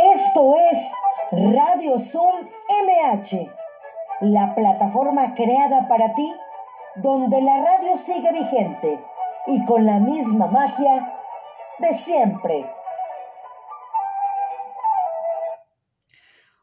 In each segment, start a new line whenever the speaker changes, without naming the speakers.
Esto es Radio Zoom MH, la plataforma creada para ti, donde la radio sigue vigente y con la misma magia de siempre.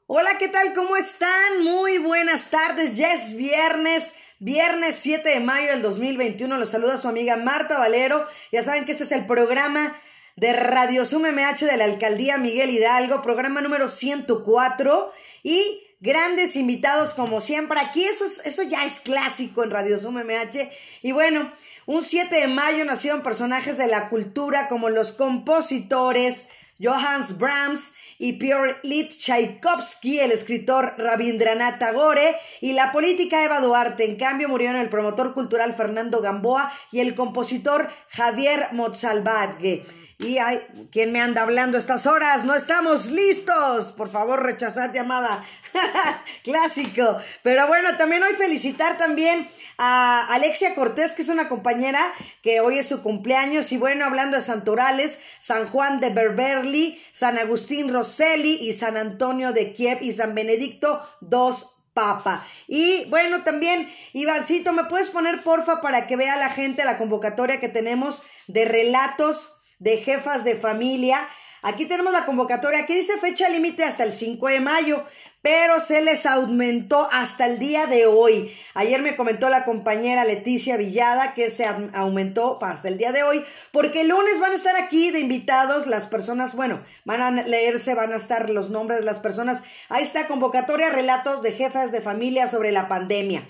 Hola, ¿qué tal? ¿Cómo están? Muy buenas tardes. Ya es viernes. Viernes 7 de mayo del 2021 los saluda su amiga Marta Valero. Ya saben que este es el programa de Radio Zoom MH de la Alcaldía Miguel Hidalgo, programa número 104 y grandes invitados como siempre. Aquí eso, eso ya es clásico en Radio Zoom MH. Y bueno, un 7 de mayo nacieron personajes de la cultura como los compositores Johannes Brahms y Piotr Litz Tchaikovsky, el escritor Rabindranath Tagore y la política Eva Duarte. En cambio, murieron el promotor cultural Fernando Gamboa y el compositor Javier Mozalbadge. Y hay, ¿quién me anda hablando estas horas? No estamos listos. Por favor, rechazar llamada. Clásico. Pero bueno, también hoy felicitar también a Alexia Cortés, que es una compañera que hoy es su cumpleaños. Y bueno, hablando de santorales, San Juan de Berberli, San Agustín Rosselli y San Antonio de Kiev y San Benedicto dos Papa. Y bueno, también, Ivancito, ¿me puedes poner porfa para que vea la gente la convocatoria que tenemos de relatos de jefas de familia. Aquí tenemos la convocatoria, aquí dice fecha límite hasta el 5 de mayo, pero se les aumentó hasta el día de hoy. Ayer me comentó la compañera Leticia Villada que se aumentó hasta el día de hoy, porque el lunes van a estar aquí de invitados las personas, bueno, van a leerse, van a estar los nombres de las personas. Ahí está convocatoria, relatos de jefas de familia sobre la pandemia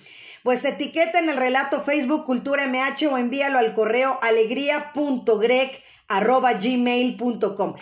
pues etiqueten el relato Facebook Cultura MH o envíalo al correo alegría.greg arroba gmail.com.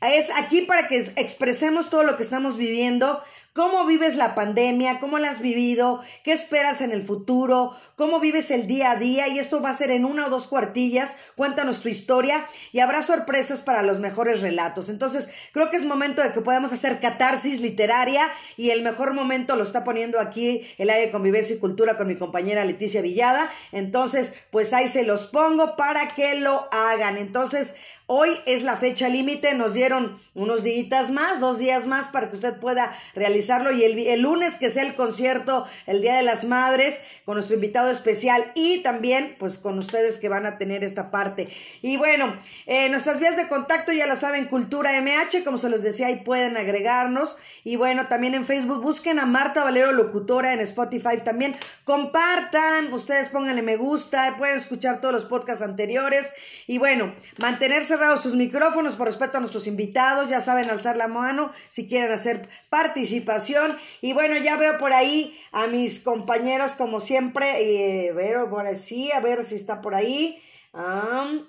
Es aquí para que expresemos todo lo que estamos viviendo, cómo vives la pandemia, cómo la has vivido, qué esperas en el futuro, cómo vives el día a día y esto va a ser en una o dos cuartillas, cuéntanos tu historia y habrá sorpresas para los mejores relatos. Entonces, creo que es momento de que podamos hacer catarsis literaria y el mejor momento lo está poniendo aquí el área de convivencia y cultura con mi compañera Leticia Villada. Entonces, pues ahí se los pongo para que lo hagan. Entonces, Hoy es la fecha límite, nos dieron unos días más, dos días más para que usted pueda realizarlo y el, lunes que sea el concierto, el Día de las Madres, con nuestro invitado especial y también pues con ustedes que van a tener esta parte. Y bueno, eh, nuestras vías de contacto ya las saben, Cultura MH, como se los decía, ahí pueden agregarnos. Y bueno, también en Facebook busquen a Marta Valero Locutora en Spotify también. Compartan, ustedes pónganle me gusta, pueden escuchar todos los podcasts anteriores. Y bueno, mantenerse sus micrófonos por respeto a nuestros invitados, ya saben alzar la mano si quieren hacer participación. Y bueno, ya veo por ahí a mis compañeros como siempre, eh, ver, por sí, a ver si está por ahí.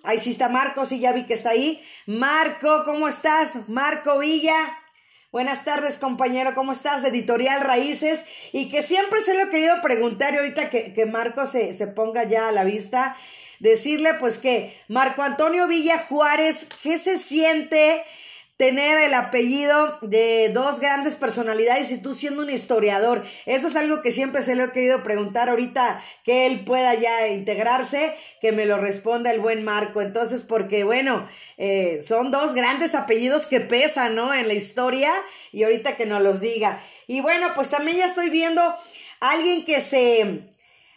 ahí sí está Marco, sí, ya vi que está ahí. Marco, ¿cómo estás? Marco Villa. Buenas tardes, compañero, ¿cómo estás? De Editorial Raíces. Y que siempre se lo he querido preguntar y ahorita que, que Marco se, se ponga ya a la vista decirle pues que Marco Antonio Villa Juárez, ¿qué se siente tener el apellido de dos grandes personalidades y tú siendo un historiador? Eso es algo que siempre se lo he querido preguntar ahorita que él pueda ya integrarse, que me lo responda el buen Marco. Entonces, porque bueno, eh, son dos grandes apellidos que pesan, ¿no? En la historia y ahorita que nos los diga. Y bueno, pues también ya estoy viendo alguien que se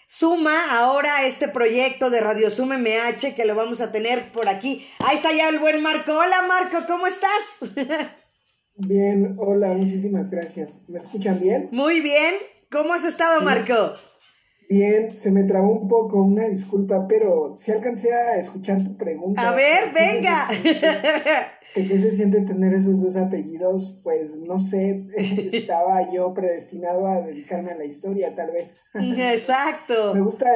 suma ahora este proyecto de Radio Zoom MH que lo vamos a tener por aquí. Ahí está ya el buen Marco. Hola Marco, ¿cómo estás?
Bien, hola, muchísimas gracias. ¿Me escuchan bien?
Muy bien. ¿Cómo has estado, Marco?
Bien, se me trabó un poco, una disculpa, pero si alcancé a escuchar tu pregunta.
A ver, venga.
¿Qué se siente tener esos dos apellidos? Pues no sé, estaba yo predestinado a dedicarme a la historia, tal vez.
Exacto.
me gusta,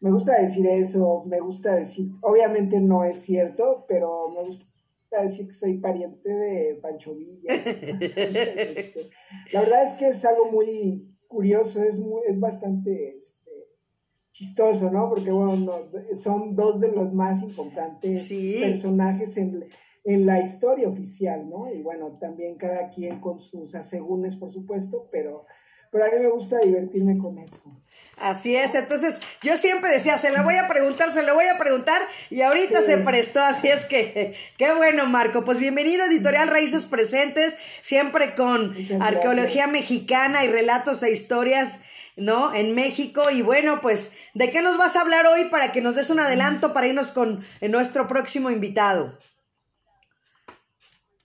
me gusta decir eso, me gusta decir, obviamente no es cierto, pero me gusta decir que soy pariente de Pancho Villa. Este, la verdad es que es algo muy curioso, es, es bastante este, chistoso, ¿no? Porque, bueno, son dos de los más importantes personajes en, en, la historia oficial, ¿no? Y bueno, también cada quien con sus asegúnes, por supuesto, pero, pero a mí me gusta divertirme con eso.
Así es, entonces yo siempre decía, se lo voy a preguntar, se lo voy a preguntar y ahorita se prestó, así es que qué bueno Marco, pues bienvenido a Editorial Raíces Presentes, siempre con arqueología mexicana y relatos e historias, ¿no? En México y bueno, pues ¿de qué nos vas a hablar hoy para que nos des un adelanto para irnos con nuestro próximo invitado?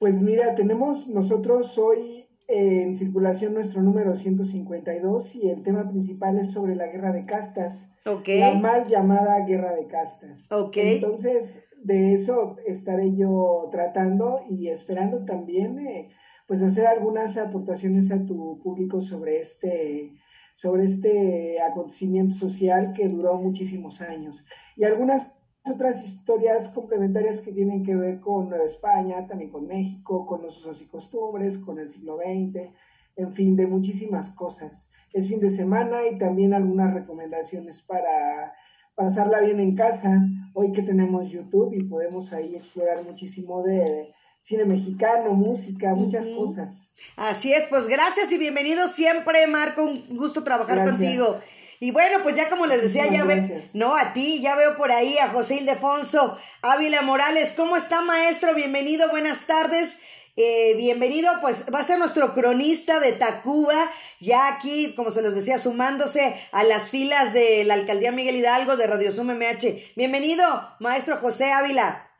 Pues mira, tenemos nosotros hoy en circulación nuestro número 152 y el tema principal es sobre la guerra de castas. La mal llamada guerra de castas. Entonces, de eso estaré yo tratando y esperando también eh, pues hacer algunas aportaciones a tu público sobre este sobre este acontecimiento social que duró muchísimos años y algunas otras historias complementarias que tienen que ver con Nueva España, también con México, con los usos y costumbres, con el siglo XX, en fin, de muchísimas cosas. Es fin de semana y también algunas recomendaciones para pasarla bien en casa, hoy que tenemos YouTube y podemos ahí explorar muchísimo de cine mexicano, música, muchas cosas.
Así es, pues gracias y bienvenido siempre, Marco, un gusto trabajar contigo. Y bueno, pues ya como les decía, ya veo, no, a ti, ya veo por ahí a José Ildefonso Ávila Morales. ¿Cómo está, maestro? Bienvenido, buenas tardes. Eh, bienvenido, pues va a ser nuestro cronista de Tacuba, ya aquí, como se los decía, sumándose a las filas de la alcaldía Miguel Hidalgo de Radio Sum MH. Bienvenido, maestro José Ávila.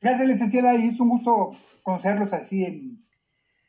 Gracias, licenciada, y es un gusto conocerlos así, en,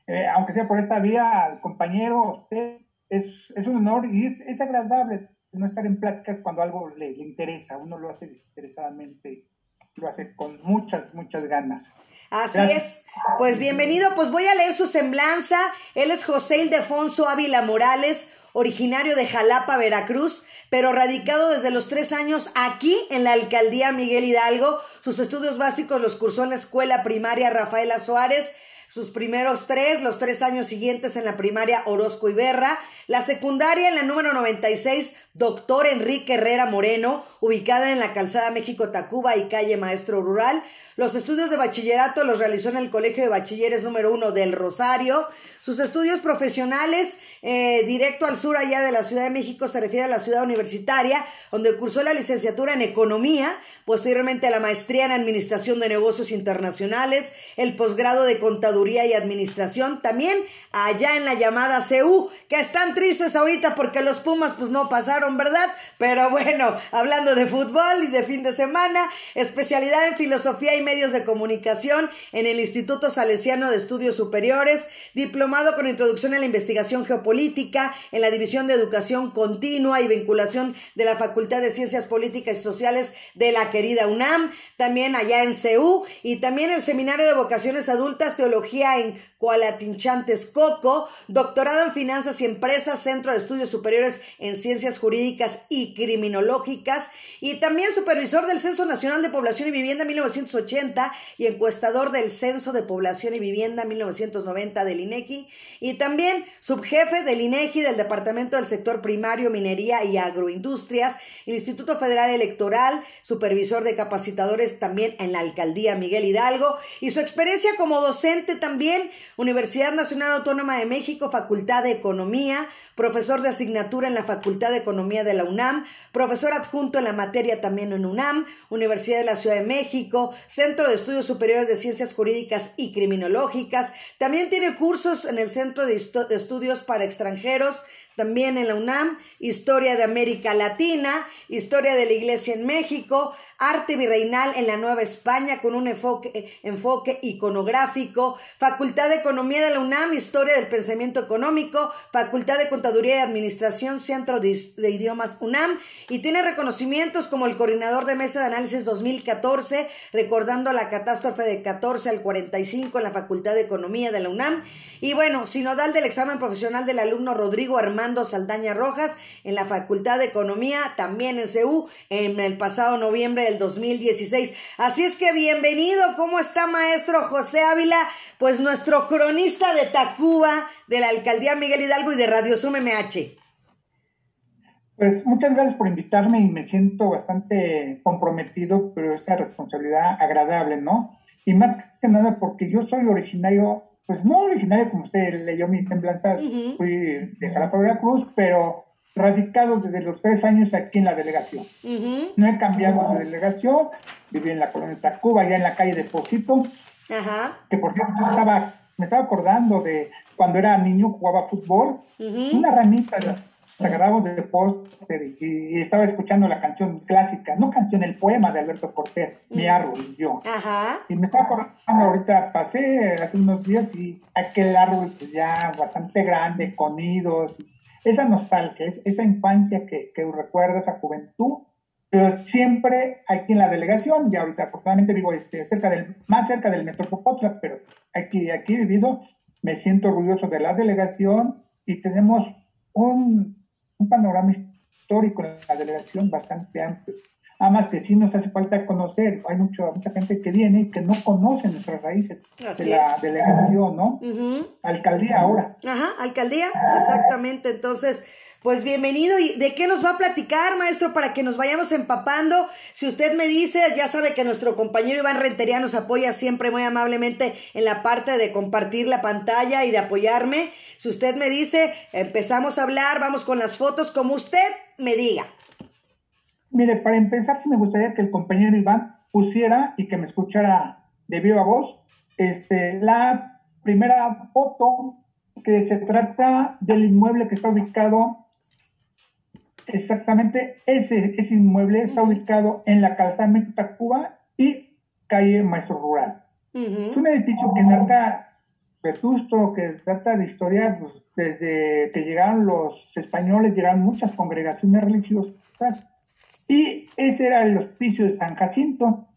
eh, aunque sea por esta vía, al compañero, usted, es, es un honor y es, es, agradable no estar en pláticas cuando algo le, le, interesa. Uno lo hace desinteresadamente, lo hace con muchas, muchas ganas.
Así es. Pues bienvenido, pues voy a leer su semblanza. Él es José Ildefonso Ávila Morales, originario de Jalapa, Veracruz, pero radicado desde los tres años aquí en la alcaldía Miguel Hidalgo. Sus estudios básicos los cursó en la escuela primaria Rafaela Suárez sus primeros tres, los tres años siguientes en la primaria Orozco Iberra, la secundaria en la número 96, doctor Enrique Herrera Moreno, ubicada en la calzada México Tacuba y calle Maestro Rural. Los estudios de bachillerato los realizó en el Colegio de Bachilleres número uno del Rosario. Sus estudios profesionales, eh, directo al sur allá de la Ciudad de México, se refiere a la ciudad universitaria, donde cursó la licenciatura en Economía, posteriormente la maestría en Administración de Negocios Internacionales, el posgrado de Contaduría y Administración, también allá en la llamada CU, que están tristes ahorita porque los Pumas pues no pasaron, ¿verdad? Pero bueno, hablando de fútbol y de fin de semana, especialidad en Filosofía y Medios de Comunicación en el Instituto Salesiano de Estudios Superiores, diplomado con introducción a la investigación geopolítica en la División de Educación Continua y Vinculación de la Facultad de Ciencias Políticas y Sociales de la querida UNAM, también allá en CEU y también el Seminario de Vocaciones Adultas, Teología en Cualatinchantes Coco, doctorado en Finanzas y Empresas, Centro de Estudios Superiores en Ciencias Jurídicas y Criminológicas y también supervisor del Censo Nacional de Población y Vivienda 1980 y encuestador del Censo de Población y Vivienda 1990 del INEGI y también subjefe del INEGI del Departamento del Sector Primario, Minería y Agroindustrias, Instituto Federal Electoral, supervisor de capacitadores también en la Alcaldía Miguel Hidalgo y su experiencia como docente también Universidad Nacional Autónoma de México, Facultad de Economía, profesor de asignatura en la Facultad de Economía de la UNAM, profesor adjunto en la materia también en UNAM, Universidad de la Ciudad de México, Centro de Estudios Superiores de Ciencias Jurídicas y Criminológicas. También tiene cursos en el Centro de, Estudios para Extranjeros también en la UNAM, Historia de América Latina, Historia de la Iglesia en México, Arte Virreinal en la Nueva España con un enfoque, enfoque iconográfico, Facultad de Economía de la UNAM, Historia del Pensamiento Económico, Facultad de Contaduría y Administración, Centro de, Idiomas UNAM, y tiene reconocimientos como el Coordinador de Mesa de Análisis 2014, recordando la catástrofe de 14 al 45 en la Facultad de Economía de la UNAM, y bueno, sinodal del examen profesional del alumno Rodrigo Armando Saldaña Rojas en la Facultad de Economía, también en CEU, en el pasado noviembre del 2016. Así es que bienvenido, ¿cómo está maestro José Ávila? Pues nuestro cronista de Tacuba, de la Alcaldía Miguel Hidalgo y de Radio Sum MH.
Pues muchas gracias por invitarme y me siento bastante comprometido, pero esa responsabilidad agradable, ¿no? Y más que nada porque yo soy originario pues no originario como usted leyó mis semblanzas, fui de Jalapa, Cruz, pero radicado desde los tres años aquí en la delegación. No he cambiado de delegación, viví en la colonia de Tacuba, allá en la calle de Pocito, que por cierto estaba, me estaba acordando de cuando era niño, jugaba fútbol, una ramita agarramos de póster y, estaba escuchando la canción clásica, no canción, el poema de Alberto Cortés, Mi árbol y yo. Y me estaba acordando, ahorita pasé hace unos días y aquel árbol pues, ya bastante grande, con nidos, esa nostalgia, esa infancia que, que esa juventud, pero siempre aquí en la delegación, y ahorita afortunadamente vivo este, cerca del, más cerca del Metro Popotla, pero aquí, aquí vivido, me siento orgulloso de la delegación y tenemos un panorama histórico en la delegación bastante amplio. Además que sí nos hace falta conocer, hay mucho, mucha gente que viene y que no conoce nuestras raíces de la delegación, ¿no? Alcaldía ahora.
Ajá, alcaldía, exactamente. Entonces, pues bienvenido. ¿Y de qué nos va a platicar, maestro, para que nos vayamos empapando? Si usted me dice, ya sabe que nuestro compañero Iván Rentería nos apoya siempre muy amablemente en la parte de compartir la pantalla y de apoyarme. Si usted me dice, empezamos a hablar, vamos con las fotos, como usted me diga.
Mire, para empezar, sí me gustaría que el compañero Iván pusiera y que me escuchara de viva voz este, la primera foto que se trata del inmueble que está ubicado Exactamente, ese, ese inmueble está ubicado en la calzada México Tacuba y calle Maestro Rural. Es un edificio que narra vetusto, que trata de historia, pues, desde que llegaron los españoles, llegaron muchas congregaciones religiosas, y ese era el hospicio de San Jacinto.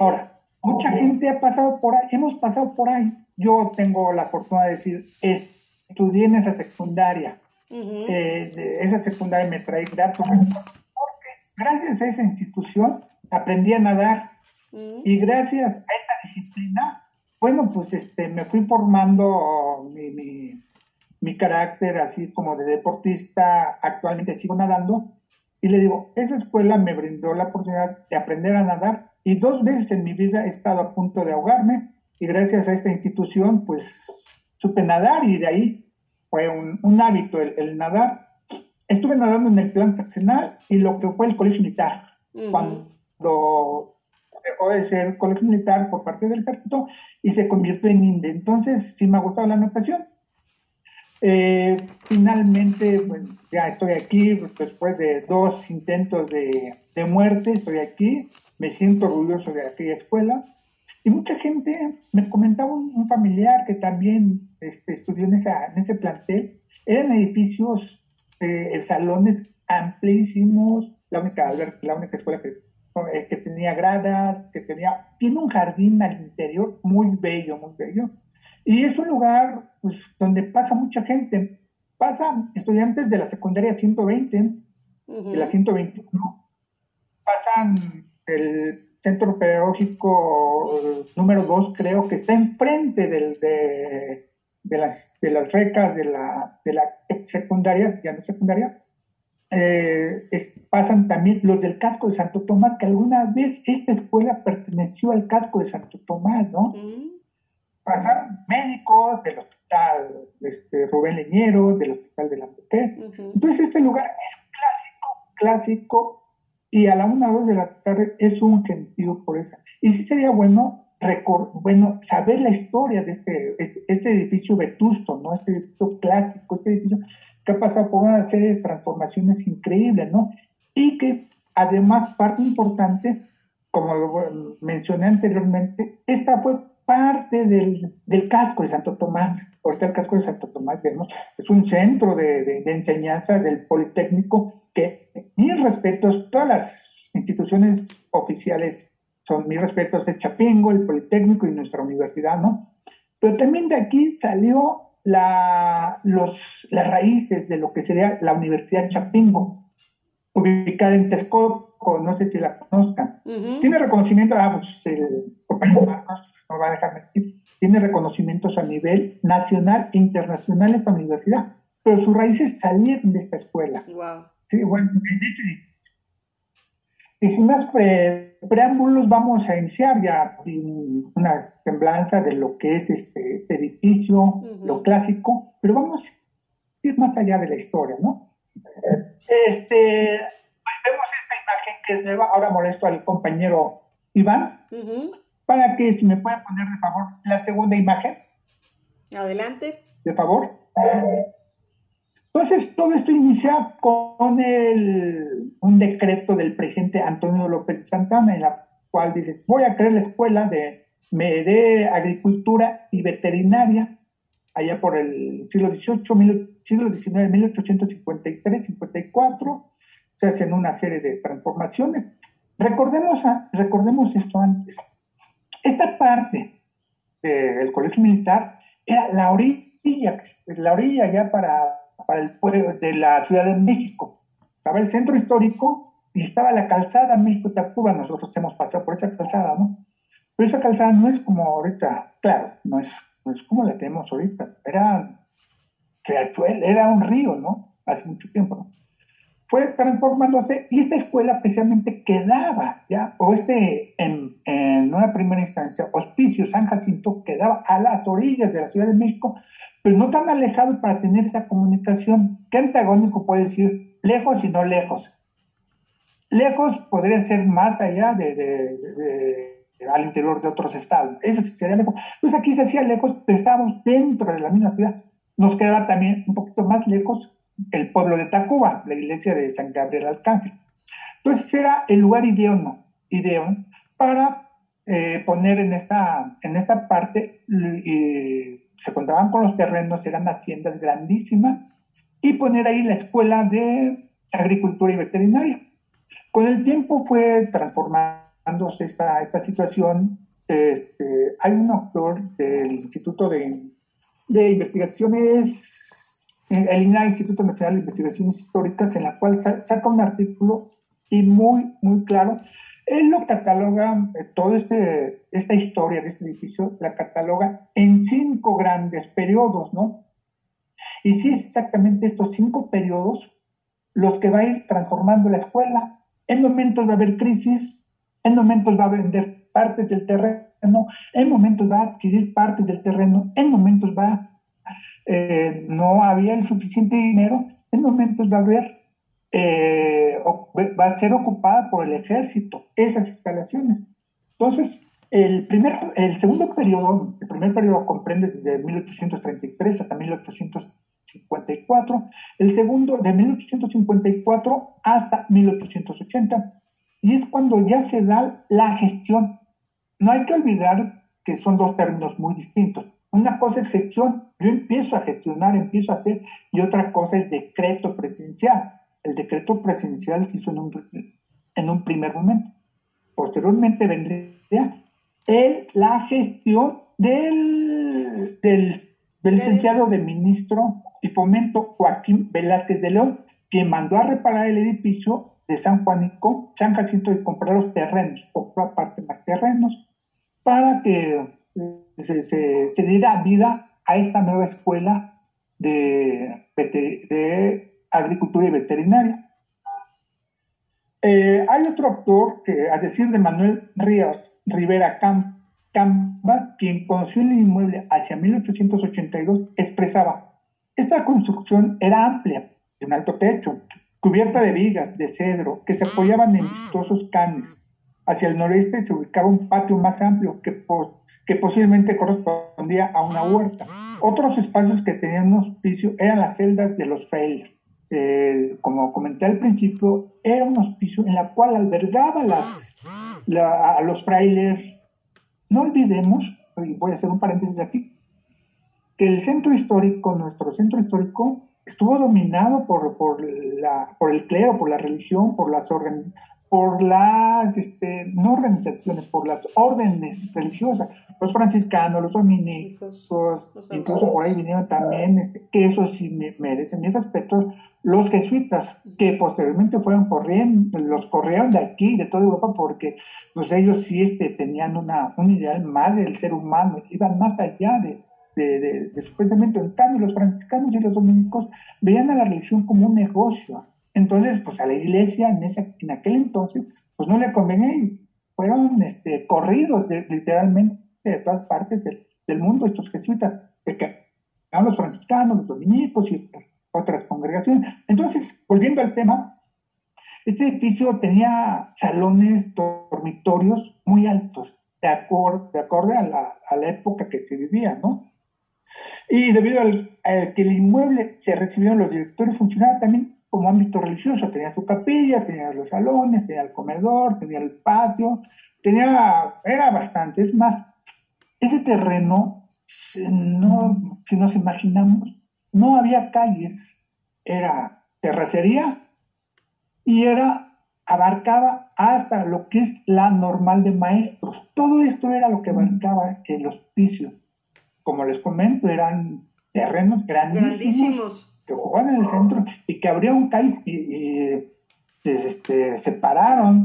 Ahora, mucha gente ha pasado por ahí, hemos pasado por ahí. Yo tengo la fortuna de decir, estudié en esa secundaria, eh, de esa secundaria me trae gratos porque gracias a esa institución aprendí a nadar. Y gracias a esta disciplina, bueno, pues este, me fui formando mi, mi, carácter así como de deportista, actualmente sigo nadando y le digo, esa escuela me brindó la oportunidad de aprender a nadar y dos veces en mi vida he estado a punto de ahogarme y gracias a esta institución pues supe nadar y de ahí fue un, hábito el, nadar. Estuve nadando en el plan saxenal y lo que fue el colegio militar. Cuando dejó de ser colegio militar por parte del ejército y se convirtió en INDE. Entonces, sí me ha gustado la natación. Eh, finalmente, bueno, ya estoy aquí después de dos intentos de, muerte, estoy aquí, me siento orgulloso de aquella escuela. Y mucha gente me comentaba un familiar que también este, estudió en, esa, en ese plantel, eran edificios, eh, salones amplísimos, la única, la única escuela que, eh, que tenía gradas, que tenía, tiene un jardín al interior muy bello, muy bello. Y es un lugar pues, donde pasa mucha gente. Pasan estudiantes de la secundaria 120, de la 121, pasan el centro pedagógico eh, número 2, creo que está enfrente del, de, de las, de las recas de la, de la secundaria, ya no secundaria, eh, pasan también los del casco de Santo Tomás, que alguna vez esta escuela perteneció al casco de Santo Tomás, ¿no? Mm. Pasan médicos del hospital este, Rubén Leñero, del hospital de la mujer. Entonces este lugar es clásico, clásico, y a la una o dos de la tarde es un gentío por eso. Y sí sería bueno bueno, saber la historia de este, este, este, edificio vetusto, ¿no? Este edificio clásico, este edificio que ha pasado por una serie de transformaciones increíbles, ¿no? Y que además, parte importante, como mencioné anteriormente, esta fue parte del, del, casco de Santo Tomás. Ahorita el casco de Santo Tomás, vemos, es un centro de, de, enseñanza del Politécnico que, mis respetos, todas las instituciones oficiales son mis respetos de Chapingo, el Politécnico y nuestra universidad, ¿no? Pero también de aquí salió la, los, las raíces de lo que sería la Universidad Chapingo, ubicada en Texcoco, no sé si la conozcan. Tiene reconocimiento, ah, pues el compañero Marcos no va a dejar mentir, tiene reconocimientos a nivel nacional e internacional esta universidad, pero sus raíces salieron de esta escuela.
Wow.
Sí, bueno, de Y sin más pre preámbulos vamos a iniciar ya una semblanza de lo que es este, este edificio, lo clásico, pero vamos a ir más allá de la historia, ¿no? Este, vemos esta imagen que es nueva, ahora molesto al compañero Iván, para que si me puede poner de favor la segunda imagen.
Adelante.
De favor. Entonces, todo esto inicia con el, un decreto del presidente Antonio López Santana, en la cual dices, voy a crear la escuela de, de agricultura y veterinaria, allá por el siglo XVIII, siglo XIX, 1853-54, se hacen una serie de transformaciones. Recordemos, recordemos esto antes. Esta parte del colegio militar era la orilla, la orilla ya para para el pueblo de la Ciudad de México. Estaba el centro histórico y estaba la calzada México-Tacuba. Nosotros hemos pasado por esa calzada, ¿no? Pero esa calzada no es como ahorita, claro, no es, no es como la tenemos ahorita. Era, era un río, ¿no? Hace mucho tiempo, ¿no? Fue transformándose y esta escuela precisamente quedaba, ¿ya? O este, en, en, una primera instancia, Hospicio San Jacinto quedaba a las orillas de la Ciudad de México, pero no tan alejado para tener esa comunicación. ¿Qué antagónico puede decir? Lejos y no lejos. Lejos podría ser más allá de, de, al interior de otros estados. Eso sería lejos. Pues aquí se hacía lejos, pero estábamos dentro de la misma ciudad. Nos quedaba también un poquito más lejos el pueblo de Tacuba, la iglesia de San Gabriel Arcángel. Entonces era el lugar idóneo, para eh, poner en esta, en esta parte, se contaban con los terrenos, eran haciendas grandísimas, y poner ahí la escuela de agricultura y veterinaria. Con el tiempo fue transformándose esta, esta situación. Este, hay un autor del Instituto de, de Investigaciones el INAI, Instituto Nacional de Investigaciones Históricas, en la cual saca un artículo y muy, muy claro. Él lo cataloga, eh, toda este, esta historia de este edificio, la cataloga en cinco grandes periodos, ¿no? Y sí es exactamente estos cinco periodos los que va a ir transformando la escuela. En momentos va a haber crisis, en momentos va a vender partes del terreno, en momentos va a adquirir partes del terreno, en momentos va eh, no había el suficiente dinero, en momentos va a haber, eh, va a ser ocupada por el ejército esas instalaciones. Entonces, el, primer, el segundo periodo, el primer periodo comprende desde 1833 hasta 1854, el segundo de 1854 hasta 1880, y es cuando ya se da la gestión. No hay que olvidar que son dos términos muy distintos. Una cosa es gestión, yo empiezo a gestionar, empiezo a hacer, y otra cosa es decreto presencial. El decreto presencial se hizo en un, en un primer momento. Posteriormente vendría el, la gestión del, del, licenciado de ministro y fomento Joaquín Velázquez de León, quien mandó a reparar el edificio de San Juanico, San Jacinto y comprar los terrenos, compró aparte más terrenos, para que se, diera vida a esta nueva escuela de, agricultura y veterinaria. Eh, hay otro autor que, a decir de Manuel Ríos Rivera Cambas, quien conoció el inmueble hacia 1882, expresaba, esta construcción era amplia, de un alto techo, cubierta de vigas de cedro que se apoyaban en vistosos canes. Hacia el noreste se ubicaba un patio más amplio que por que posiblemente correspondía a una huerta. Otros espacios que tenían un hospicio eran las celdas de los frailes. Como comenté al principio, era un hospicio en la cual albergaba las, a los frailes. No olvidemos, y voy a hacer un paréntesis aquí, que el centro histórico, nuestro centro histórico, estuvo dominado por, el clero, por la religión, por las, por las, este, no organizaciones, por las órdenes religiosas, los franciscanos, los dominicos, incluso por ahí vinieron también, este, que eso sí me merecen mis respetos, los jesuitas, que posteriormente fueron corriendo, los corrieron de aquí, de toda Europa, porque pues ellos sí este, tenían una, un ideal más del ser humano, iban más allá de, de, de, su pensamiento. En cambio, los franciscanos y los dominicos veían a la religión como un negocio, entonces, pues a la iglesia en, ese, en aquel entonces, pues no le convenía fueron este, corridos literalmente de todas partes del, mundo, estos jesuitas, de que los franciscanos, los dominicos y otras congregaciones. Entonces, volviendo al tema, este edificio tenía salones, dormitorios muy altos, de, acorde, de acorde a la, a la época que se vivía, ¿no? Y debido al, que el inmueble se recibieron los directores, funcionaba también como ámbito religioso. Tenía su capilla, tenía los salones, tenía el comedor, tenía el patio, tenía, era bastante. Es más, ese terreno, no, si nos imaginamos, no había calles, era terracería y era, abarcaba hasta lo que es la normal de maestros. Todo esto era lo que abarcaba el hospicio como les comento, eran terrenos grandísimos, que jugaban en el centro y que abrieron calles y, este, separaron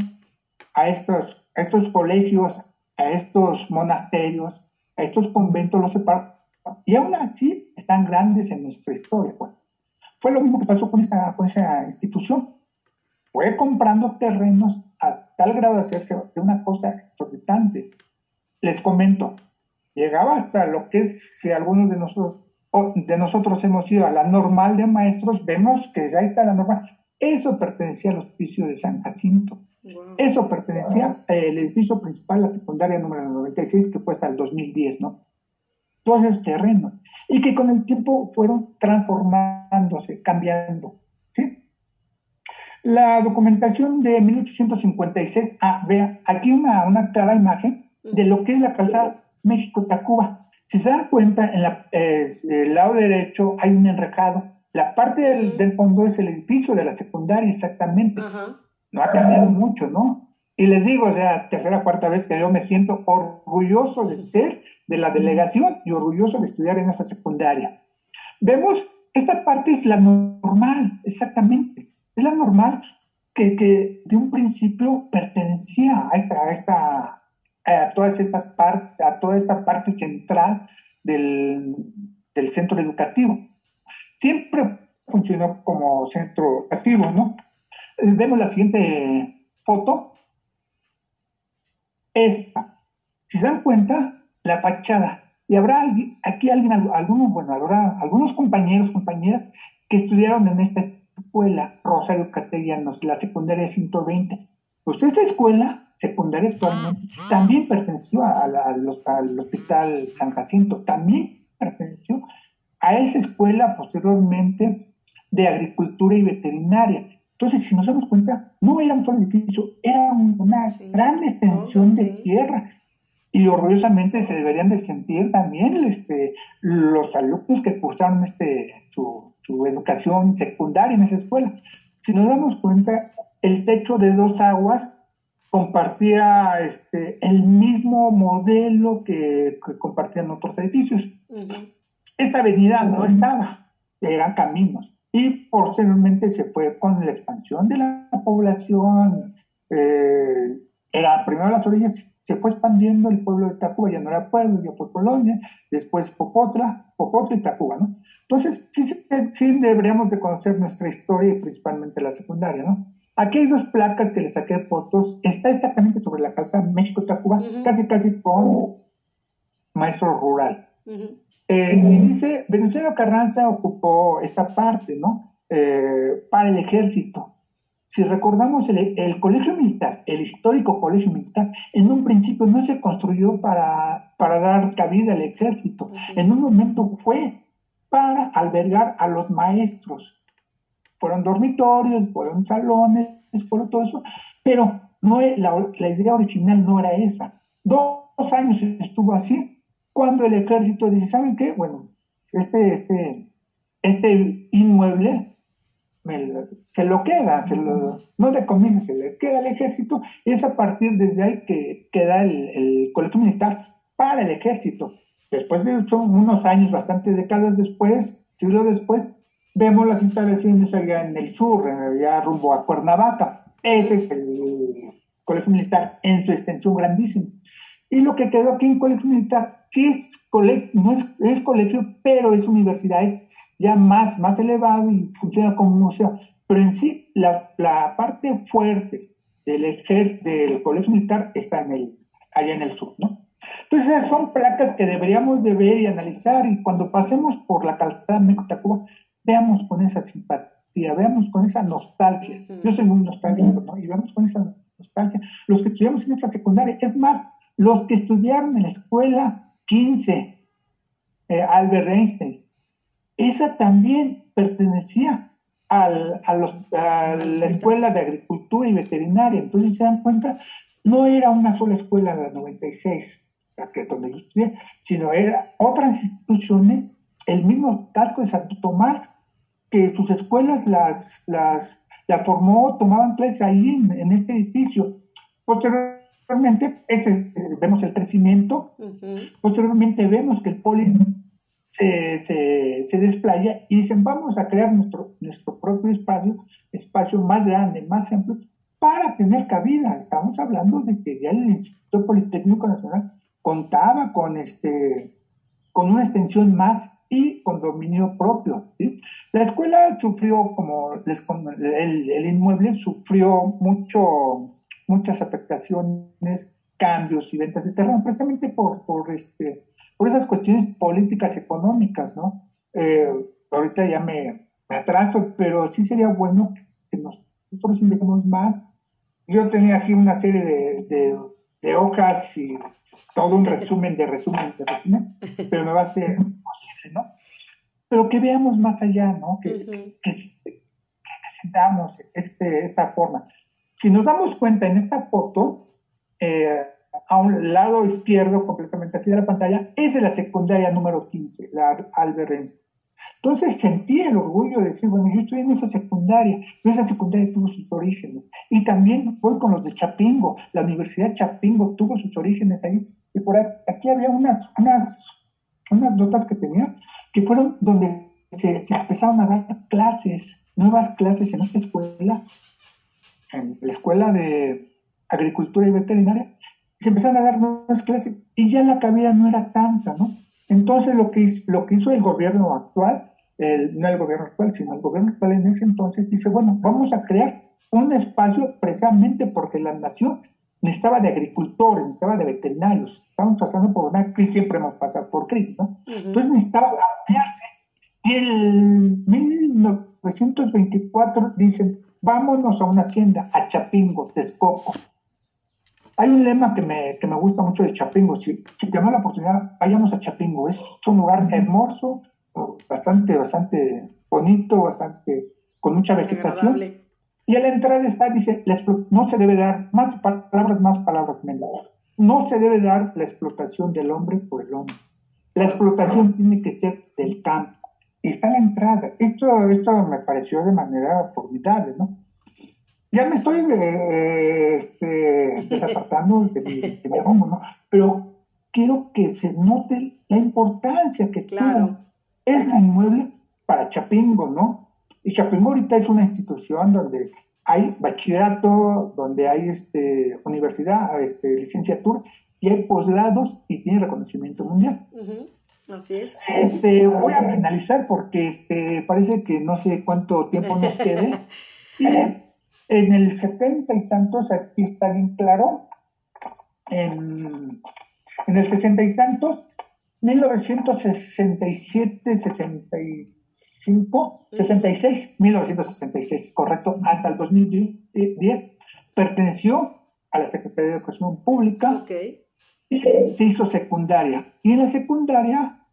a estos, estos colegios, a estos monasterios, a estos conventos, los separaron. Y aún así están grandes en nuestra historia. Pues. Fue lo mismo que pasó con esta, con esa institución. Fue comprando terrenos a tal grado de hacerse de una cosa exorbitante. Les comento, llegaba hasta lo que es, si algunos de nosotros, de nosotros hemos ido a la normal de maestros, vemos que ya está la normal. Eso pertenecía al hospicio de San Jacinto. Eso pertenecía al edificio principal, la secundaria número 96, que fue hasta el 2010, ¿no? Todos esos terrenos. Y que con el tiempo fueron transformándose, cambiando, ¿sí? La documentación de 1856, ah, vea, aquí una, una clara imagen de lo que es la calzada México-Tacuba. Si se dan cuenta, en la, eh, el lado derecho hay un enrejado. La parte del, fondo es el edificio de la secundaria, exactamente. No ha cambiado mucho, ¿no? Y les digo, o sea, tercera, cuarta vez que yo me siento orgulloso de ser de la delegación y orgulloso de estudiar en esa secundaria. Vemos, esta parte es la normal, exactamente. Es la normal que, que de un principio pertenecía a esta, a esta a, todas estas a toda esta parte central del, centro educativo. Siempre funcionó como centro educativo, ¿no? Eh, vemos la siguiente foto. Esta. Si se dan cuenta, la fachada. Y habrá aquí alguien, algunos, bueno, habrá algunos compañeros, compañeras que estudiaron en esta escuela, Rosario Castellanos, la secundaria 120. Pues esta escuela secundaria actualmente también perteneció al, Hospital San Jacinto, también perteneció a esa escuela posteriormente de agricultura y veterinaria. Entonces, si nos damos cuenta, no era un solo edificio, era una gran extensión de tierra. Y orgullosamente se deberían de sentir también este, los alumnos que cursaron este, su, su educación secundaria en esa escuela. Si nos damos cuenta, el techo de dos aguas compartía este, el mismo modelo que, compartían otros edificios. Esta avenida no estaba, eran caminos. Y posteriormente se fue con la expansión de la población. Eh, era primero las orillas, se fue expandiendo el pueblo de Tacuba, ya no era pueblo, ya fue colonia, después Popotla, Popotla y Tacuba, ¿no? Entonces, sí, sí deberíamos de conocer nuestra historia y principalmente la secundaria, ¿no? Aquí hay dos placas que le saqué fotos. Está exactamente sobre la casa México-Tacuba, casi casi con maestro rural. Eh, y dice, Venustiano Carranza ocupó esta parte, ¿no? Eh, para el ejército. Si recordamos el, el, colegio militar, el histórico colegio militar, en un principio no se construyó para, para dar cabida al ejército. En un momento fue para albergar a los maestros fueron dormitorios, fueron salones, fueron todo eso, pero no, la, la idea original no era esa. Dos, años estuvo así, cuando el ejército dice, ¿saben qué? Bueno, este, este, este inmueble se lo queda, se lo, no se le queda al ejército, y es a partir desde ahí que queda el, el colegio militar para el ejército. Después de unos años, bastante décadas después, siglo después, vemos las instalaciones allá en el sur, allá rumbo a Cuernavaca. Ese es el colegio militar en su extensión grandísima. Y lo que quedó aquí en colegio militar, sí es colegio, no es, colegio, pero es universidad, es ya más, más elevado y funciona como museo. Pero en sí, la, parte fuerte del, del colegio militar está en el, allá en el sur, ¿no? Entonces son placas que deberíamos de ver y analizar y cuando pasemos por la calzada México-Tacuba, veamos con esa simpatía, veamos con esa nostalgia. Yo soy muy nostálgico, ¿no? Y veamos con esa nostalgia los que estudiamos en esa secundaria. Es más, los que estudiaron en la escuela 15, eh, Albert Einstein, esa también pertenecía al, a, los, a la escuela de agricultura y veterinaria. Entonces se dan cuenta, no era una sola escuela de la 96, la que donde yo estudié, sino era otras instituciones, el mismo casco de Santo Tomás, que sus escuelas las, las la formó, tomaban clases ahí en, este edificio. Posteriormente, ese, vemos el crecimiento, posteriormente vemos que el poli se, se, desplaya y dicen, vamos a crear nuestro, nuestro propio espacio, espacio más grande, más amplio, para tener cabida. Estamos hablando de que ya el Instituto Politécnico Nacional contaba con, este, con una extensión más y con dominio propio. La escuela sufrió, como el, el, inmueble sufrió mucho, muchas afectaciones, cambios y ventas de terreno, precisamente por, por, este, por esas cuestiones políticas económicas, ¿no? Eh, ahorita ya me, atraso, pero sí sería bueno que nosotros investiguemos más. Yo tenía aquí una serie de, de, hojas y todo un resumen de resumen de resumen, pero me va a ser ¿no? Pero que veamos más allá, ¿no? Que, que, que, sentamos este, esta forma. Si nos damos cuenta en esta foto, eh, a un lado izquierdo, completamente así de la pantalla, es la secundaria número 15, la Albert Entonces sentí el orgullo de decir, bueno, yo estoy en esa secundaria, pero esa secundaria tuvo sus orígenes. Y también voy con los de Chapingo, la Universidad Chapingo tuvo sus orígenes ahí. Y por aquí había unas, unas, unas notas que tenía, que fueron donde se, se empezaron a dar clases, nuevas clases en esta escuela, en la escuela de agricultura y veterinaria, se empezaron a dar nuevas clases y ya la cabida no era tanta, ¿no? Entonces lo que, lo que hizo el gobierno actual, el, no el gobierno actual, sino el gobierno actual en ese entonces, dice, bueno, vamos a crear un espacio precisamente porque la nación necesitaba de agricultores, necesitaba de veterinarios, estábamos pasando por una crisis, siempre hemos pasado por crisis, ¿no? Entonces necesitaba ampliarse. Y en 1924 dicen, vámonos a una hacienda, a Chapingo, Texcoco, hay un lema que me, que me gusta mucho de Chapingo. Si, si tenemos la oportunidad, vayamos a Chapingo. Es un lugar hermoso, bastante, bastante bonito, bastante, con mucha vegetación. Y a la entrada está, dice, no se debe dar, más palabras, más palabras menos. No se debe dar la explotación del hombre por el hombre. La explotación tiene que ser del campo. Está la entrada. Esto, esto me pareció de manera formidable, ¿no? ya me estoy eh, este, desapartando de mi, de rumbo, ¿no? Pero quiero que se note la importancia que claro. tiene este inmueble para Chapingo, ¿no? Y Chapingo ahorita es una institución donde hay bachillerato, donde hay este, universidad, este, licenciatura, y hay posgrados y tiene reconocimiento mundial.
Así es.
Este, voy a finalizar porque este, parece que no sé cuánto tiempo nos quede. y en el setenta y tantos, aquí está bien claro, en, en el sesenta y tantos, 1967, 65, 66, 1966, correcto, hasta el 2010, perteneció a la Secretaría de Educación Pública y se hizo secundaria. Y en la secundaria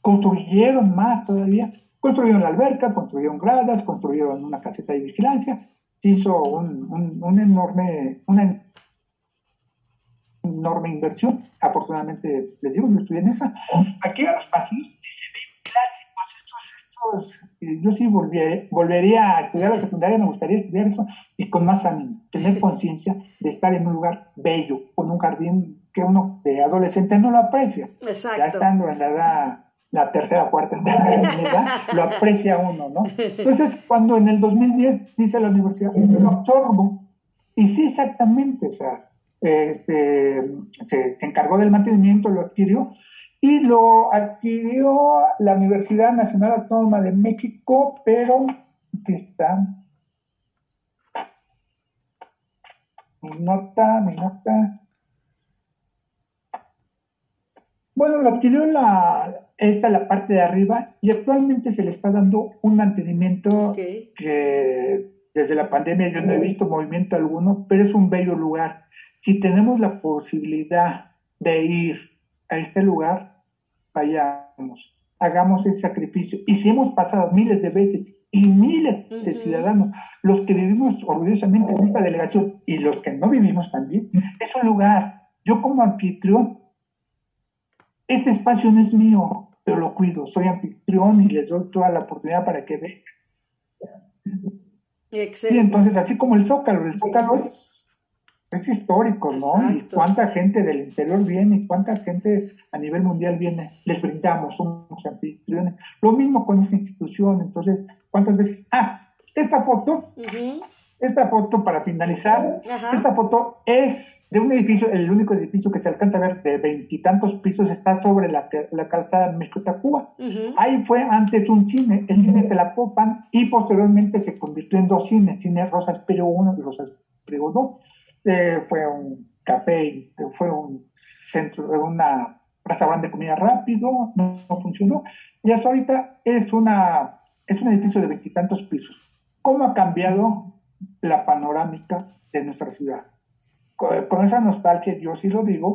construyeron más todavía Construyeron la alberca, construyeron gradas, construyeron una caseta de vigilancia, se hizo un, enorme, una enorme inversión. Afortunadamente, les digo, yo estudié en esa. Aquí a los pasillos se ven estos. Yo sí volvería a estudiar la secundaria, me gustaría estudiar eso y con más ánimo, tener conciencia de estar en un lugar bello, con un jardín que uno de adolescente no lo aprecia.
Exacto.
Ya estando en la edad la tercera cuarta edad, lo aprecia uno, ¿no? Entonces, cuando en el 2010 dice la universidad, lo absorbo, y sí, exactamente, o sea, este, se, encargó del mantenimiento, lo adquirió, y lo adquirió la Universidad Nacional Autónoma de México, pero que está mi nota, mi nota. Bueno, lo adquirió la, esta la parte de arriba y actualmente se le está dando un mantenimiento que desde la pandemia yo no he visto movimiento alguno, pero es un bello lugar. Si tenemos la posibilidad de ir a este lugar, vayamos, hagamos ese sacrificio. Y si hemos pasado miles de veces y miles de ciudadanos, los que vivimos orgullosamente en esta delegación y los que no vivimos también, es un lugar. Yo como anfitrión este espacio no es mío, pero lo cuido, soy anfitrión y les doy toda la oportunidad para que vean. Sí, entonces, así como el Zócalo, el Zócalo es, es histórico, ¿no? Y cuánta gente del interior viene, y cuánta gente a nivel mundial viene, les brindamos, somos anfitriones. Lo mismo con esa institución, entonces, ¿cuántas veces? Ah, esta foto esta foto, para finalizar, esta foto es de un edificio, el único edificio que se alcanza a ver de veintitantos pisos está sobre la, la calzada México-Tacuba. Ahí fue antes un cine, el cine de la Popan, y posteriormente se convirtió en dos cines, Cine Rosas Pero 1 y Rosas Pero 2. Eh, fue un café, fue un centro, un restaurante de comida rápido, no, no funcionó, y hasta ahorita es, una, es un edificio de veintitantos pisos. ¿Cómo ha cambiado la panorámica de nuestra ciudad. Con, esa nostalgia, yo sí lo digo,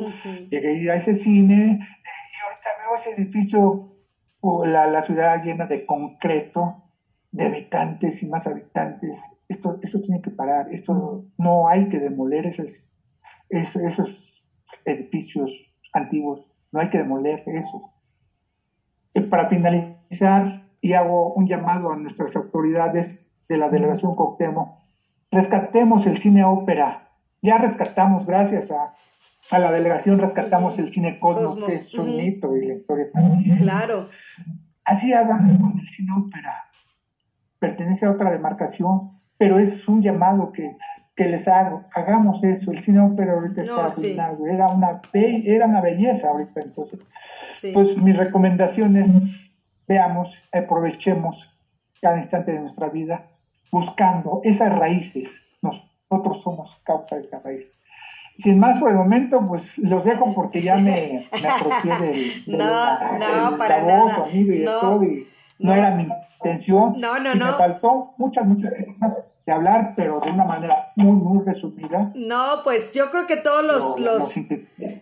llegué a ir a ese cine y ahorita veo ese edificio, la, la ciudad llena de concreto, de habitantes y más habitantes. Esto, esto tiene que parar, esto no hay que demoler esos, esos, esos edificios antiguos, no hay que demoler eso. Y para finalizar, y hago un llamado a nuestras autoridades de la delegación Coctemo, rescatemos el cine ópera. Ya rescatamos, gracias a, la delegación, rescatamos el cine Cosmos, que es un hito y la historia también.
Claro.
Así hagan con el cine ópera. Pertenece a otra demarcación, pero es un llamado que, les hago. Hagamos eso. El cine ópera ahorita está arruinado. Era, una era una belleza ahorita. Entonces, pues mi recomendación es, veamos, aprovechemos cada instante de nuestra vida buscando esas raíces. Nosotros somos causa de esas raíces. Sin más por el momento, pues los dejo porque ya me, me apropié del,
no, no, para nada.
no, no, era mi intención.
No, no,
y
no.
Me faltó muchas, muchas cosas de hablar, pero de una manera muy, muy resumida.
No, pues yo creo que todos los, los,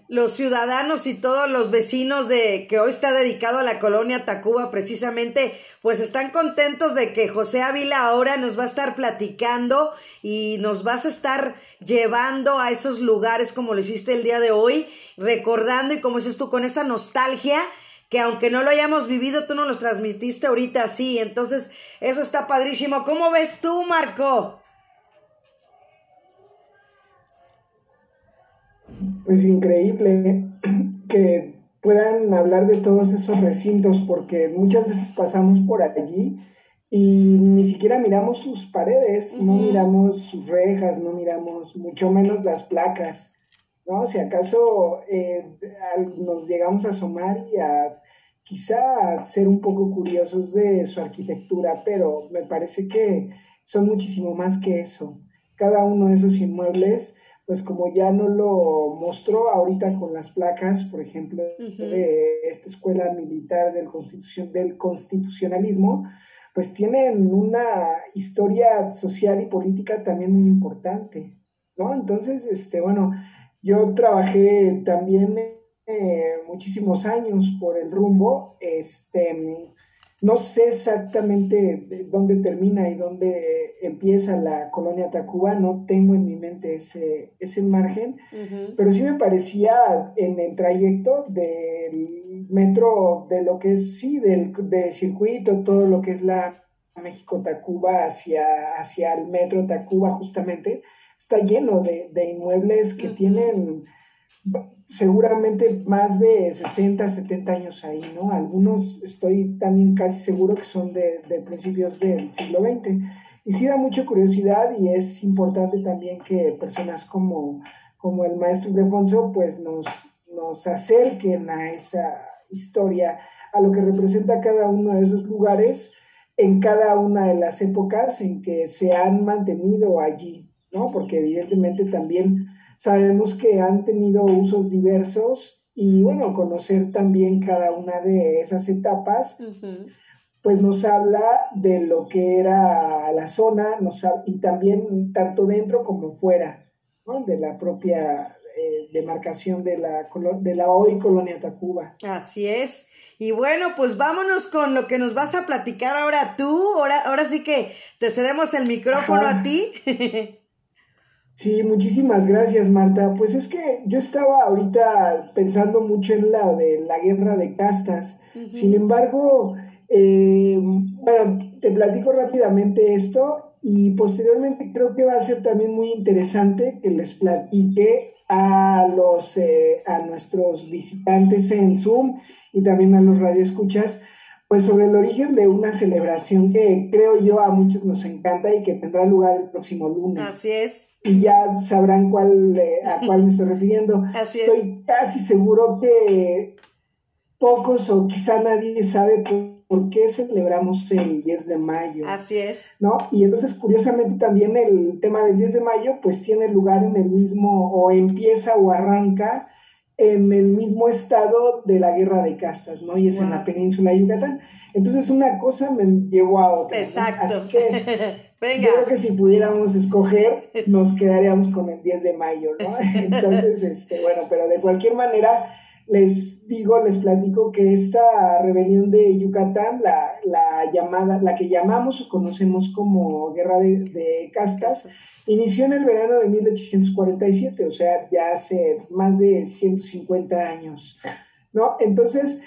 los, ciudadanos y todos los vecinos de que hoy está dedicado a la colonia Tacuba precisamente, pues están contentos de que José Ávila ahora nos va a estar platicando y nos vas a estar llevando a esos lugares como lo hiciste el día de hoy, recordando y como dices tú, con esa nostalgia que aunque no lo hayamos vivido, tú nos los transmitiste ahorita sí. Entonces, eso está padrísimo. ¿Cómo ves tú, Marco?
Pues increíble que puedan hablar de todos esos recintos, porque muchas veces pasamos por allí y ni siquiera miramos sus paredes, no miramos sus rejas, no miramos mucho menos las placas. ¿No? Si acaso eh, nos llegamos a asomar y a quizá ser un poco curiosos de su arquitectura, pero me parece que son muchísimo más que eso. Cada uno de esos inmuebles, pues como ya no lo mostró ahorita con las placas, por ejemplo, de esta escuela militar del, constitución, del constitucionalismo, pues tienen una historia social y política también muy importante, ¿no? Entonces, este, bueno, yo trabajé también eh, muchísimos años por el rumbo. Este, no sé exactamente dónde termina y dónde empieza la colonia Tacuba, no tengo en mi mente ese, ese margen, pero sí me parecía en el trayecto del metro, de lo que es, sí, del, circuito, todo lo que es la México-Tacuba hacia, hacia el metro Tacuba justamente, está lleno de, inmuebles que tienen seguramente más de 60, 70 años ahí, ¿no? Algunos estoy también casi seguro que son de, principios del siglo XX. Y sí da mucha curiosidad y es importante también que personas como, como el maestro Defonso pues nos, nos acerquen a esa historia, a lo que representa cada uno de esos lugares en cada una de las épocas en que se han mantenido allí ¿no? Porque evidentemente también sabemos que han tenido usos diversos y bueno, conocer también cada una de esas etapas, pues nos habla de lo que era la zona nos, y también tanto dentro como fuera de la propia eh, demarcación de la, de la hoy colonia Tacuba.
Así es. Y bueno, pues vámonos con lo que nos vas a platicar ahora tú. Ahora, ahora sí que te cedemos el micrófono a ti.
Sí, muchísimas gracias, Marta. Pues es que yo estaba ahorita pensando mucho en la de la guerra de castas. Sin embargo, eh, bueno, te platico rápidamente esto y posteriormente creo que va a ser también muy interesante que les platique a los eh, a nuestros visitantes en Zoom y también a los radioescuchas pues sobre el origen de una celebración que creo yo a muchos nos encanta y que tendrá lugar el próximo lunes.
Así es.
Y ya sabrán cuál, eh, a cuál me estoy refiriendo.
Así
estoy casi seguro que pocos o quizá nadie sabe por qué celebramos el 10 de mayo.
Así es.
¿No? Y entonces, curiosamente, también el tema del 10 de mayo, pues tiene lugar en el mismo, o empieza o arranca en el mismo estado de la guerra de castas, ¿no? Y es en la península de Yucatán. Entonces una cosa me llevó a otra.
Exacto.
Así que Venga. yo creo que si pudiéramos escoger, nos quedaríamos con el 10 de mayo, ¿no? Entonces, este, bueno, pero de cualquier manera, les digo, les platico que esta rebelión de Yucatán, la, la llamada, la que llamamos o conocemos como guerra de, de castas, Inició en el verano de 1847, o sea, ya hace más de 150 años, ¿no? Entonces,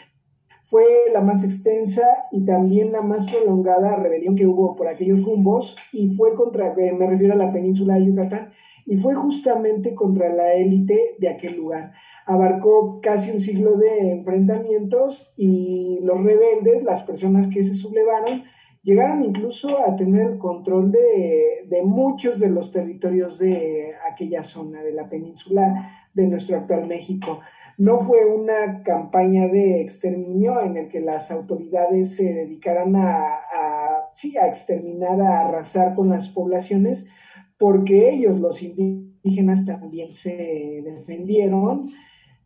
fue la más extensa y también la más prolongada rebelión que hubo por aquellos rumbos y fue contra, eh, me refiero a la península de Yucatán, y fue justamente contra la élite de aquel lugar. Abarcó casi un siglo de enfrentamientos y los rebeldes, las personas que se sublevaron, llegaron incluso a tener el control de, de, muchos de los territorios de aquella zona, de la península de nuestro actual México. No fue una campaña de exterminio en el que las autoridades se dedicaran a, a, sí, a exterminar, a arrasar con las poblaciones, porque ellos, los indígenas, también se defendieron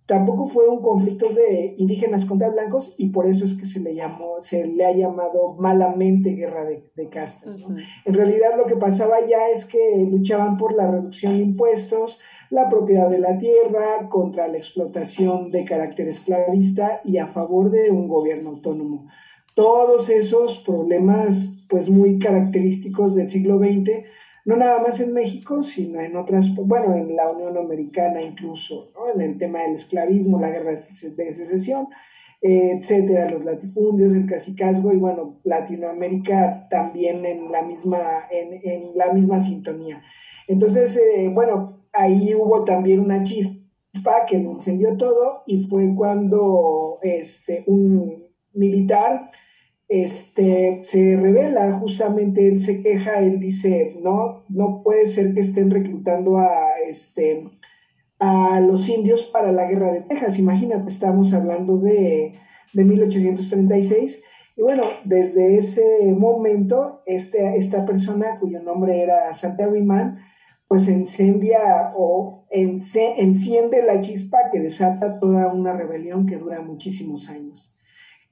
Tampoco fue un conflicto de indígenas contra blancos y por eso es que se le llamó, se le ha llamado malamente guerra de, castas. En realidad lo que pasaba ya es que luchaban por la reducción de impuestos, la propiedad de la tierra, contra la explotación de carácter esclavista y a favor de un gobierno autónomo. Todos esos problemas pues muy característicos del siglo XX no nada más en México, sino en otras, bueno, en la Unión Americana incluso, ¿no? en el tema del esclavismo, la guerra de secesión, etcétera, los latifundios, el cacicazgo y bueno, Latinoamérica también en la misma, en, la misma sintonía. Entonces, eh, bueno, ahí hubo también una chispa que lo incendió todo y fue cuando este, un militar este, se revela, justamente él se queja, él dice, no, no puede ser que estén reclutando a, este, a los indios para la guerra de Texas, imagínate, estamos hablando de, de 1836, y bueno, desde ese momento, este, esta persona cuyo nombre era Santiago Imán, pues incendia o enciende la chispa que desata toda una rebelión que dura muchísimos años.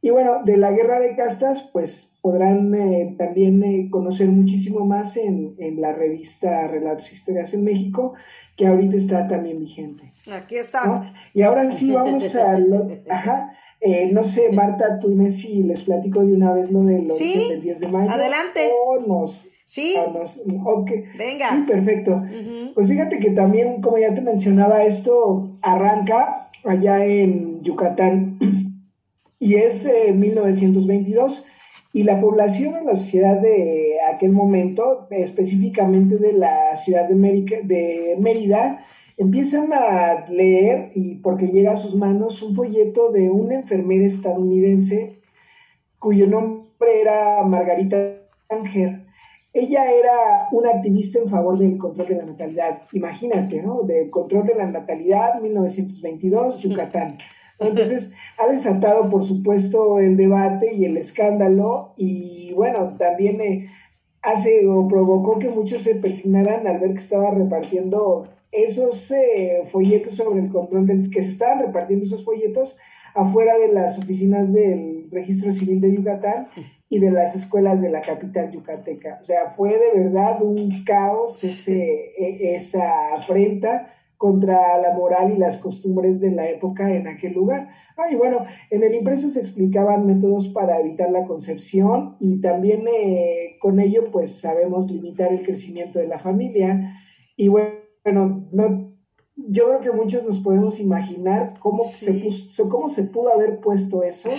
Y bueno, de la guerra de castas, pues podrán eh, también eh, conocer muchísimo más en, la revista Relatos e Historias en México, que ahorita está también vigente.
Aquí está.
Y ahora sí, vamos a... ajá, eh, no sé, Marta, tú y si les platico de una vez lo de los del 10 de mayo.
Adelante.
O nos...
Sí.
Venga. Sí, perfecto. Pues fíjate que también, como ya te mencionaba, esto arranca allá en Yucatán y es 1922 y la población en la sociedad de aquel momento, específicamente de la ciudad de, de Mérida, empiezan a leer, y porque llega a sus manos, un folleto de una enfermera estadounidense cuyo nombre era Margarita Tanger. Ella era una activista en favor del control de la natalidad. Imagínate, ¿no? Del control de la natalidad, 1922, Yucatán. Entonces, ha desatado, por supuesto, el debate y el escándalo y, bueno, también eh, hace o provocó que muchos se persignaran al ver que estaba repartiendo esos eh, folletos sobre el control del que se estaban repartiendo esos folletos afuera de las oficinas del registro civil de Yucatán y de las escuelas de la capital yucateca. O sea, fue de verdad un caos ese, e, esa afrenta contra la moral y las costumbres de la época en aquel lugar. Ah, y bueno, en el impreso se explicaban métodos para evitar la concepción y también eh, con ello pues sabemos limitar el crecimiento de la familia. Y bueno, no, yo creo que muchos nos podemos imaginar cómo, se, puso, cómo se pudo haber puesto eso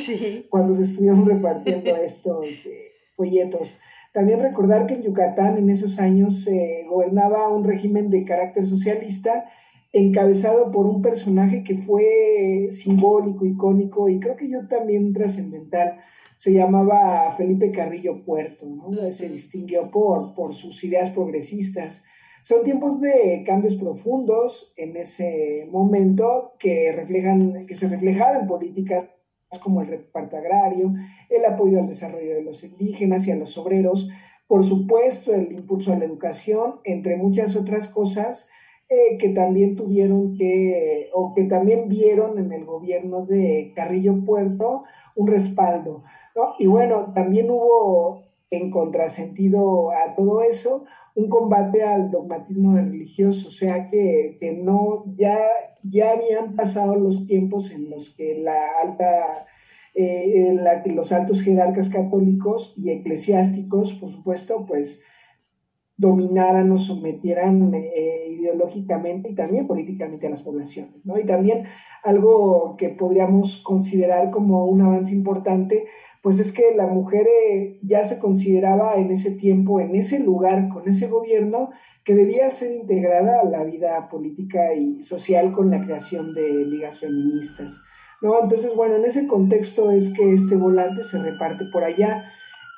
cuando se estuvieron repartiendo estos eh, folletos. También recordar que en Yucatán en esos años se gobernaba un régimen de carácter socialista encabezado por un personaje que fue simbólico, icónico y creo que yo también trascendental. Se llamaba Felipe Carrillo Puerto, ¿no? se distinguió por, por sus ideas progresistas. Son tiempos de cambios profundos en ese momento que, reflejan, que se reflejaban en políticas como el reparto agrario, el apoyo al desarrollo de los indígenas y a los obreros, por supuesto el impulso a la educación, entre muchas otras cosas eh, que también tuvieron que, o que también vieron en el gobierno de Carrillo Puerto un respaldo, ¿no? Y bueno, también hubo en contrasentido a todo eso un combate al dogmatismo religioso, o sea que, que no, ya, ya habían pasado los tiempos en los que la alta eh, la que los altos jerarcas católicos y eclesiásticos, por supuesto, pues dominaran o sometieran eh, ideológicamente y también políticamente a las poblaciones. ¿no? Y también algo que podríamos considerar como un avance importante, pues es que la mujer eh, ya se consideraba en ese tiempo, en ese lugar, con ese gobierno, que debía ser integrada a la vida política y social con la creación de ligas feministas. ¿no? Entonces, bueno, en ese contexto es que este volante se reparte por allá.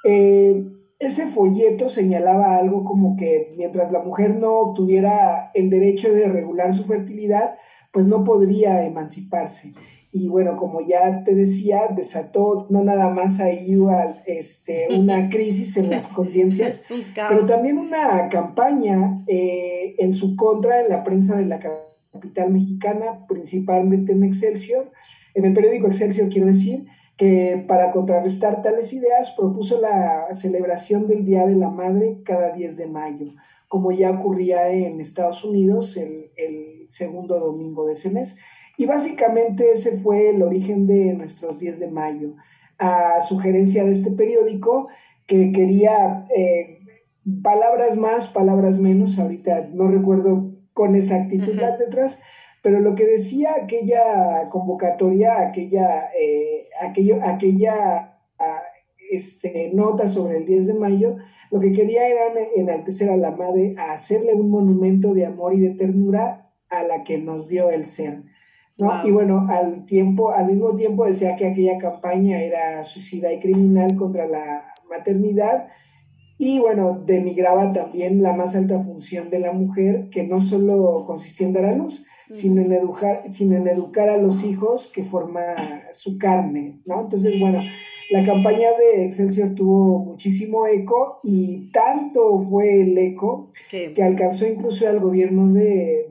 Eh, ese folleto señalaba algo como que mientras la mujer no obtuviera el derecho de regular su fertilidad, pues no podría emanciparse. Y bueno, como ya te decía, desató no nada más ahí este, una crisis en las conciencias, pero también una campaña eh, en su contra en la prensa de la capital mexicana, principalmente en Excelsior, en el periódico Excelsior quiero decir, que para contrarrestar tales ideas propuso la celebración del Día de la Madre cada 10 de mayo, como ya ocurría en Estados Unidos el, segundo domingo de ese mes. Y básicamente ese fue el origen de nuestros 10 de mayo, a sugerencia de este periódico que quería eh, palabras más, palabras menos, ahorita no recuerdo con exactitud las letras, pero lo que decía aquella convocatoria, aquella, eh, aquello, aquella ah, este, nota sobre el 10 de mayo, lo que quería era enaltecer a la madre, a hacerle un monumento de amor y de ternura a la que nos dio el ser. ¿no? Y bueno, al tiempo, al mismo tiempo decía que aquella campaña era suicida y criminal contra la maternidad y bueno, denigraba también la más alta función de la mujer, que no solo consistía en dar a luz, sino en, educar, sino en educar a los hijos que forma su carne, ¿no? Entonces, bueno, la campaña de Excelsior tuvo muchísimo eco y tanto fue el eco que alcanzó incluso al gobierno de,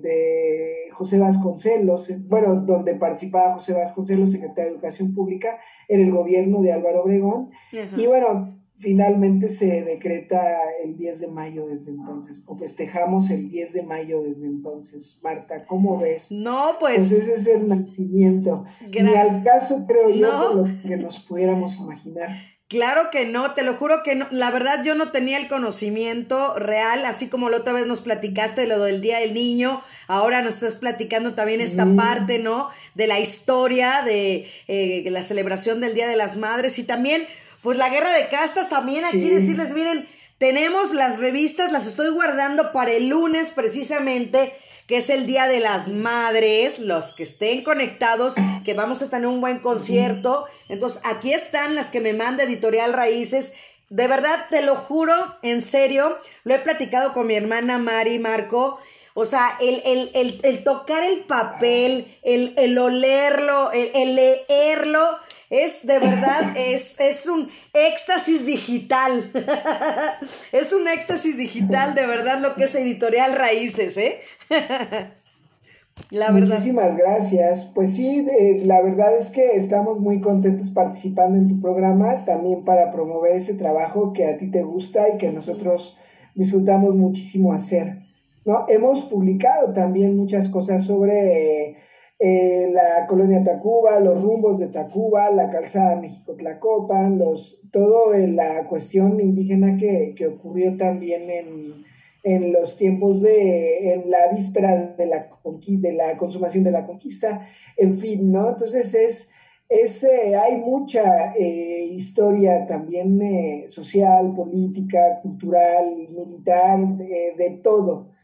José Vasconcelos, bueno, donde participaba José Vasconcelos, secretario de Educación Pública, en el gobierno de Álvaro Obregón. Y bueno, finalmente se decreta el 10 de mayo desde entonces, o festejamos el 10 de mayo desde entonces. Marta, ¿cómo ves?
No, pues...
Pues ese es el nacimiento. Ni al caso, creo yo, lo que nos pudiéramos imaginar.
Claro que no, te lo juro que no. La verdad yo no tenía el conocimiento real, así como la otra vez nos platicaste de lo del Día del Niño, ahora nos estás platicando también esta parte, ¿no? De la historia, de eh, la celebración del Día de las Madres y también pues la guerra de castas también aquí decirles, miren, tenemos las revistas, las estoy guardando para el lunes precisamente, que es el Día de las Madres, los que estén conectados, que vamos a tener un buen concierto. Entonces, aquí están las que me manda Editorial Raíces. De verdad, te lo juro, en serio, lo he platicado con mi hermana Mari Marco. O sea, el, el, el, tocar el papel, el, olerlo, el leerlo, es de verdad, es, es un éxtasis digital. es un éxtasis digital, de verdad, lo que es editorial Raíces, ¿eh?
la verdad. Muchísimas gracias. Pues sí, la verdad es que estamos muy contentos participando en tu programa, también para promover ese trabajo que a ti te gusta y que nosotros disfrutamos muchísimo hacer. ¿no? Hemos publicado también muchas cosas sobre eh, la colonia Tacuba, los rumbos de Tacuba, la calzada México-Tlacopan, los, todo la cuestión indígena que, ocurrió también en, en, los tiempos de, en la víspera de la, de la consumación de la conquista, en fin, ¿no? Entonces es, es eh, hay mucha eh, historia también social, política, cultural, militar, de todo.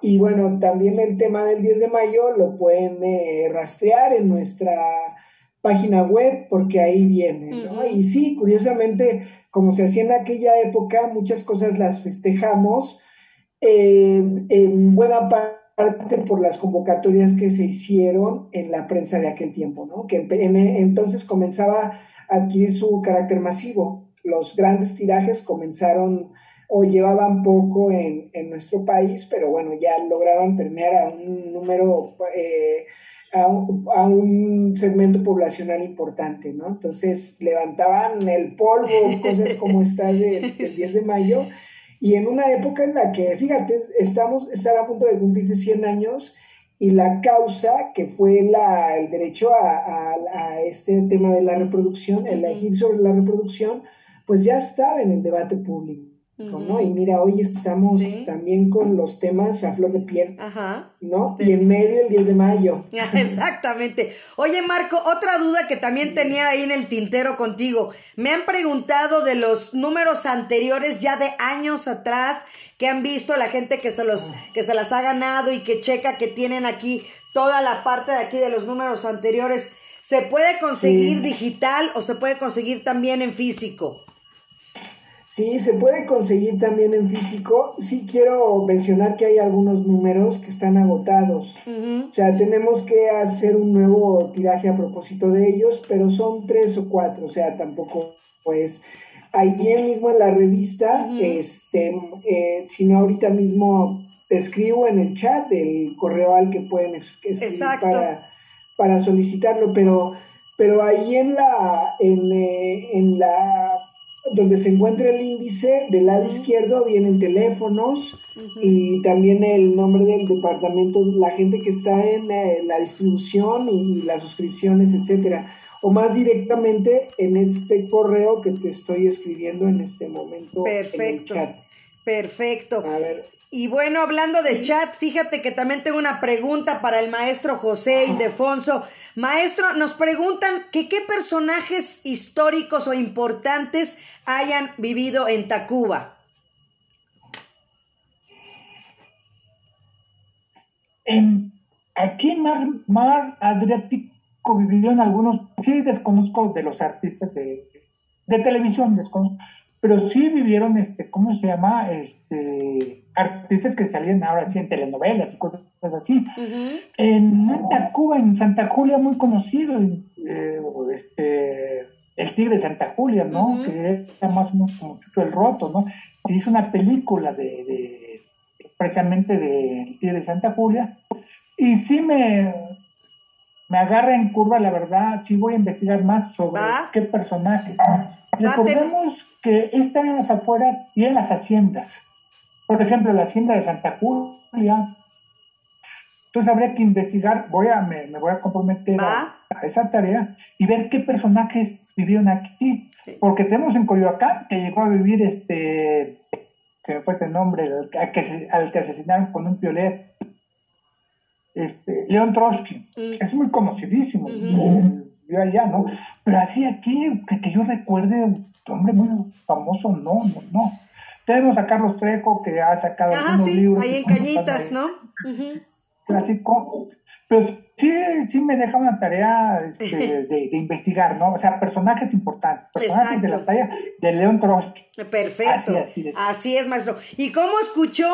Y bueno, también el tema del 10 de mayo lo pueden eh, rastrear en nuestra página web porque ahí viene, ¿no? Y sí, curiosamente, como se hacía en aquella época, muchas cosas las festejamos en buena parte por las convocatorias que se hicieron en la prensa de aquel tiempo, ¿no? Que entonces comenzaba a adquirir su carácter masivo. Los grandes tirajes comenzaron o llevaban poco en, en, nuestro país, pero bueno, ya lograban permear a un número, eh, a, un, a, un, segmento poblacional importante, ¿no? Entonces levantaban el polvo, cosas como esta del, 10 de mayo, y en una época en la que, fíjate, estamos, están a punto de cumplirse 100 años y la causa que fue la, el derecho a, a, a este tema de la reproducción, el elegir sobre la reproducción, pues ya estaba en el debate público. ¿No? Y mira, hoy estamos también con los temas a flor de piel, ¿no? Y en medio el 10 de mayo.
Exactamente. Oye, Marco, otra duda que también tenía ahí en el tintero contigo. Me han preguntado de los números anteriores ya de años atrás que han visto la gente que se los que se las ha ganado y que checa que tienen aquí toda la parte de aquí de los números anteriores. ¿Se puede conseguir digital o se puede conseguir también en físico?
Sí, se puede conseguir también en físico. Sí quiero mencionar que hay algunos números que están agotados. O sea, tenemos que hacer un nuevo tiraje a propósito de ellos, pero son tres o cuatro. O sea, tampoco pues ahí mismo en la revista, este, eh, si no ahorita mismo te escribo en el chat el correo al que pueden escribir para, para solicitarlo, pero, pero ahí en la, en, eh, en la donde se encuentra el índice, del lado izquierdo vienen teléfonos y también el nombre del departamento, la gente que está en eh, la distribución y, las suscripciones, etcétera. O más directamente en este correo que te estoy escribiendo en este momento
Perfecto. en
el chat.
Perfecto. A ver, y bueno, hablando de chat, fíjate que también tengo una pregunta para el maestro José Ildefonso. Maestro, nos preguntan que qué personajes históricos o importantes hayan vivido en Tacuba.
En, aquí en Mar, Mar Adriático vivieron algunos, sí desconozco de los artistas de, de televisión, desconozco, pero sí vivieron, este, ¿cómo se llama? Este, artistas que salían ahora sí en telenovelas y cosas así. En Tacuba, en Santa Julia, muy conocido, eh, este, el Tigre de Santa Julia, ¿no? Que era más o menos como Chucho el Roto, ¿no? Se hizo una película de, de precisamente del Tigre de Santa Julia. Y sí me, me agarra en curva, la verdad, sí voy a investigar más sobre qué personajes. Recordemos que están en las afueras y en las haciendas. Por ejemplo, la hacienda de Santa Julia. Entonces habría que investigar, voy a, me, voy a comprometer a, esa tarea y ver qué personajes vivieron aquí. Porque tenemos en Coyoacán que llegó a vivir este, se me fue ese nombre, al que, al que asesinaron con un piolet. Este, León Trotsky, mm. es muy conocidísimo yo allá, ¿no? Pero así aquí, que, yo recuerde, hombre muy famoso, no, no, no. Tenemos a Carlos Trejo, que ha sacado
ah, algunos sí, libros. ahí en Cañitas, ¿no?
Clásico. Pero sí, sí me deja una tarea este, de, investigar, ¿no? O sea, personajes importantes, personajes de la talla de León Trotsky.
Perfecto. Así, así es, maestro. ¿Y cómo escuchó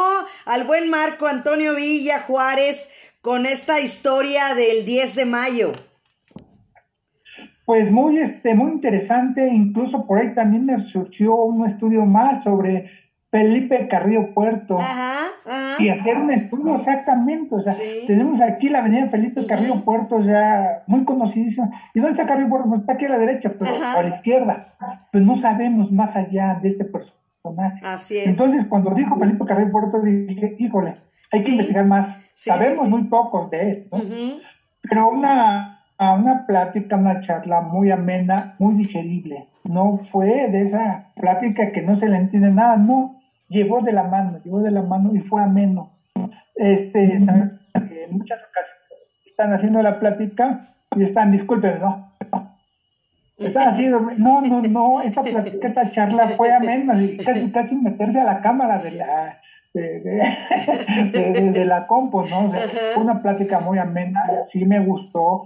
al buen Marco Antonio Villa Juárez con esta historia del 10 de mayo?
Pues muy, este, muy interesante, incluso por ahí también me surgió un estudio más sobre Felipe Carrillo Puerto.
Ajá, ajá.
Y hacer un estudio exactamente, o sea, tenemos aquí la avenida Felipe Carrillo Puerto ya muy conocidísima. ¿Y dónde está Carrillo Puerto? Pues está aquí a la derecha, pero a la izquierda. Pues no sabemos más allá de este personaje.
Así es.
Entonces, cuando dijo Felipe Carrillo Puerto, dije, híjole, hay que investigar más. Sabemos muy pocos de él, ¿no? Pero una a una plática, una charla muy amena, muy digerible. No fue de esa plática que no se le entiende nada, no, llevó de la mano, llevó de la mano y fue ameno. Este, en muchas ocasiones están haciendo la plática y están, disculpen, no, están haciendo, no, no, no, esta plática, esta charla fue amena, casi, casi meterse a la cámara de la, de, la compo, ¿no? una plática muy amena, sí me gustó,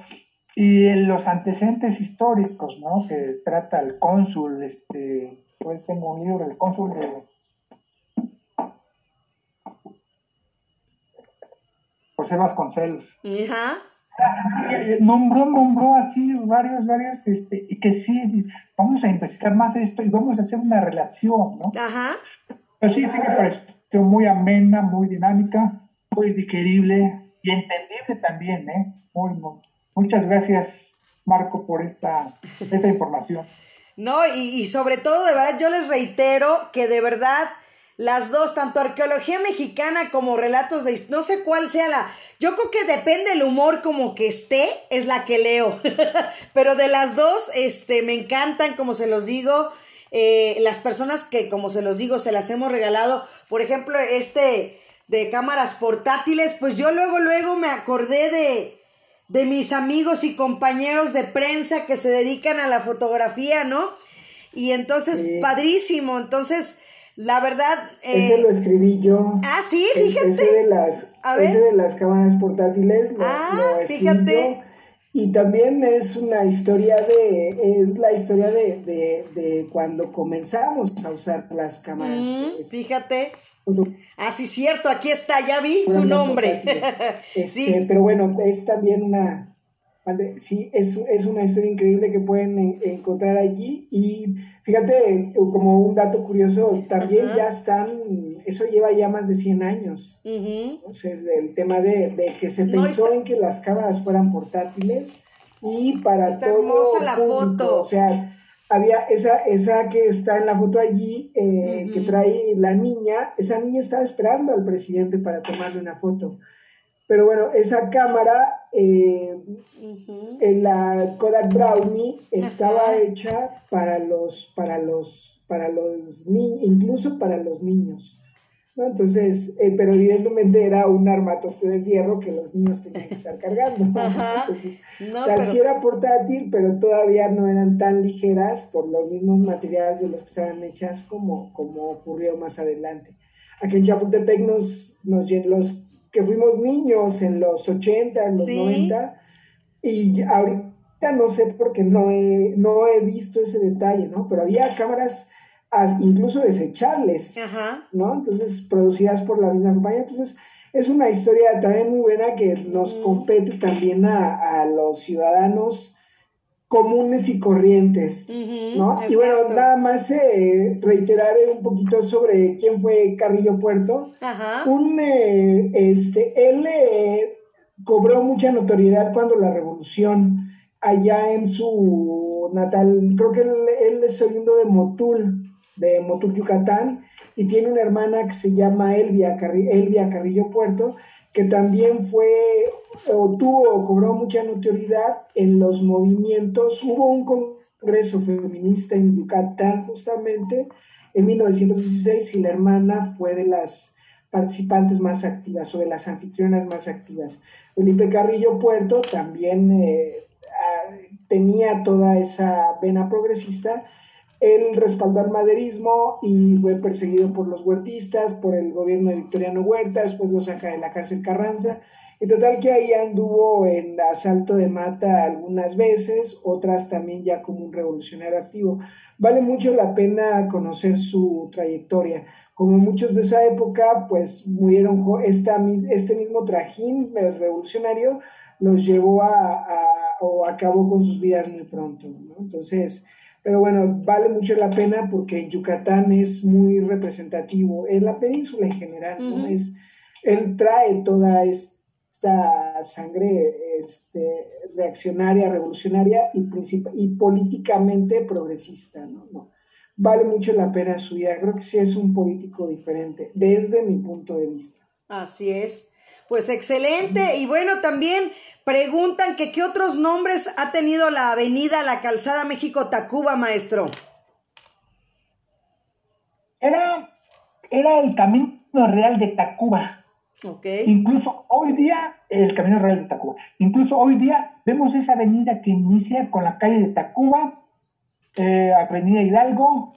y en los antecedentes históricos, ¿no? Que trata el cónsul, este, pues tengo un libro, el cónsul de José Vasconcelos. Ajá. Nombró, nombró así varios, varios, este, y que sí, vamos a investigar más esto y vamos a hacer una relación, ¿no? Ajá. Pero sí, sí me pareció muy amena, muy dinámica, muy digerible y entendible también, ¿eh? Muy, muy, Muchas gracias, Marco, por esta, esta información.
No, y, sobre todo, de verdad, yo les reitero que de verdad las dos, tanto arqueología mexicana como relatos de... No sé cuál sea la... Yo creo que depende el humor como que esté, es la que leo. Pero de las dos, este, me encantan, como se los digo, eh, las personas que, como se los digo, se las hemos regalado. Por ejemplo, este de cámaras portátiles, pues yo luego, luego me acordé de de mis amigos y compañeros de prensa que se dedican a la fotografía, ¿no? Y entonces, padrísimo. Entonces, la verdad.
Eh... Ese lo escribí yo.
Ah, sí, fíjate.
Ese de las, ese de las cámaras portátiles lo, ah, fíjate. Y también es una historia de, es la historia de, de, de cuando comenzamos a usar las cámaras.
fíjate. Ah, sí, cierto, aquí está, ya vi su nombre.
Este, sí. Pero bueno, es también una, sí, es, es una historia increíble que pueden encontrar allí. Y fíjate, como un dato curioso, también ya están, eso lleva ya más de 100 años. Entonces, el tema de, que se pensó en que las cámaras fueran portátiles y para todo. la foto. O sea, había esa, esa que está en la foto allí, eh, que trae la niña, esa niña estaba esperando al presidente para tomarle una foto. Pero bueno, esa cámara, eh, en la Kodak Brownie, estaba hecha para los, para los, para los niños, incluso para los niños. Entonces, eh, pero evidentemente era un armatoste de fierro que los niños tenían que estar cargando. Entonces, o sea, sí era portátil, pero todavía no eran tan ligeras por los mismos materiales de los que estaban hechas como, como ocurrió más adelante. Aquí en Chapultepec nos, nos los que fuimos niños en los 80, en los 90, y ahorita no sé porque no he, no he visto ese detalle, ¿no? Pero había cámaras incluso desechables, ¿no? Entonces, producidas por la misma compañía. Entonces, es una historia también muy buena que nos compete también a, los ciudadanos comunes y corrientes, ¿no? Y bueno, nada más eh, reiteraré un poquito sobre quién fue Carrillo Puerto. Un, eh, este, él eh, cobró mucha notoriedad cuando la revolución, allá en su natal, creo que él, él es oriundo de Motul, de Motul, Yucatán, y tiene una hermana que se llama Elvia, Elvia Carrillo Puerto, que también fue o tuvo o cobró mucha notoriedad en los movimientos. Hubo un congreso feminista en Yucatán justamente en 1916 y la hermana fue de las participantes más activas o de las anfitrionas más activas. Felipe Carrillo Puerto también eh, ah, tenía toda esa vena progresista él respaldó al maderismo y fue perseguido por los huertistas, por el gobierno de Victoriano Huerta, después lo saca de la cárcel Carranza. En total que ahí anduvo en asalto de mata algunas veces, otras también ya como un revolucionario activo. Vale mucho la pena conocer su trayectoria. Como muchos de esa época, pues murieron, esta, este mismo trajín revolucionario los llevó a o acabó con sus vidas muy pronto. Entonces, pero bueno, vale mucho la pena porque Yucatán es muy representativo, en la península en general, ¿no? es, él trae toda esta sangre este, reaccionaria, revolucionaria y, y políticamente progresista, ¿no? ¿no? Vale mucho la pena su vida, creo que sí es un político diferente, desde mi punto de vista.
Así es. Pues excelente. Y bueno, también preguntan que qué otros nombres ha tenido la avenida La Calzada México-Tacuba, maestro.
Era, era el Camino Real de Tacuba.
Okay.
Incluso hoy día, el Camino Real de Tacuba. Incluso hoy día vemos esa avenida que inicia con la calle de Tacuba, eh, Avenida Hidalgo,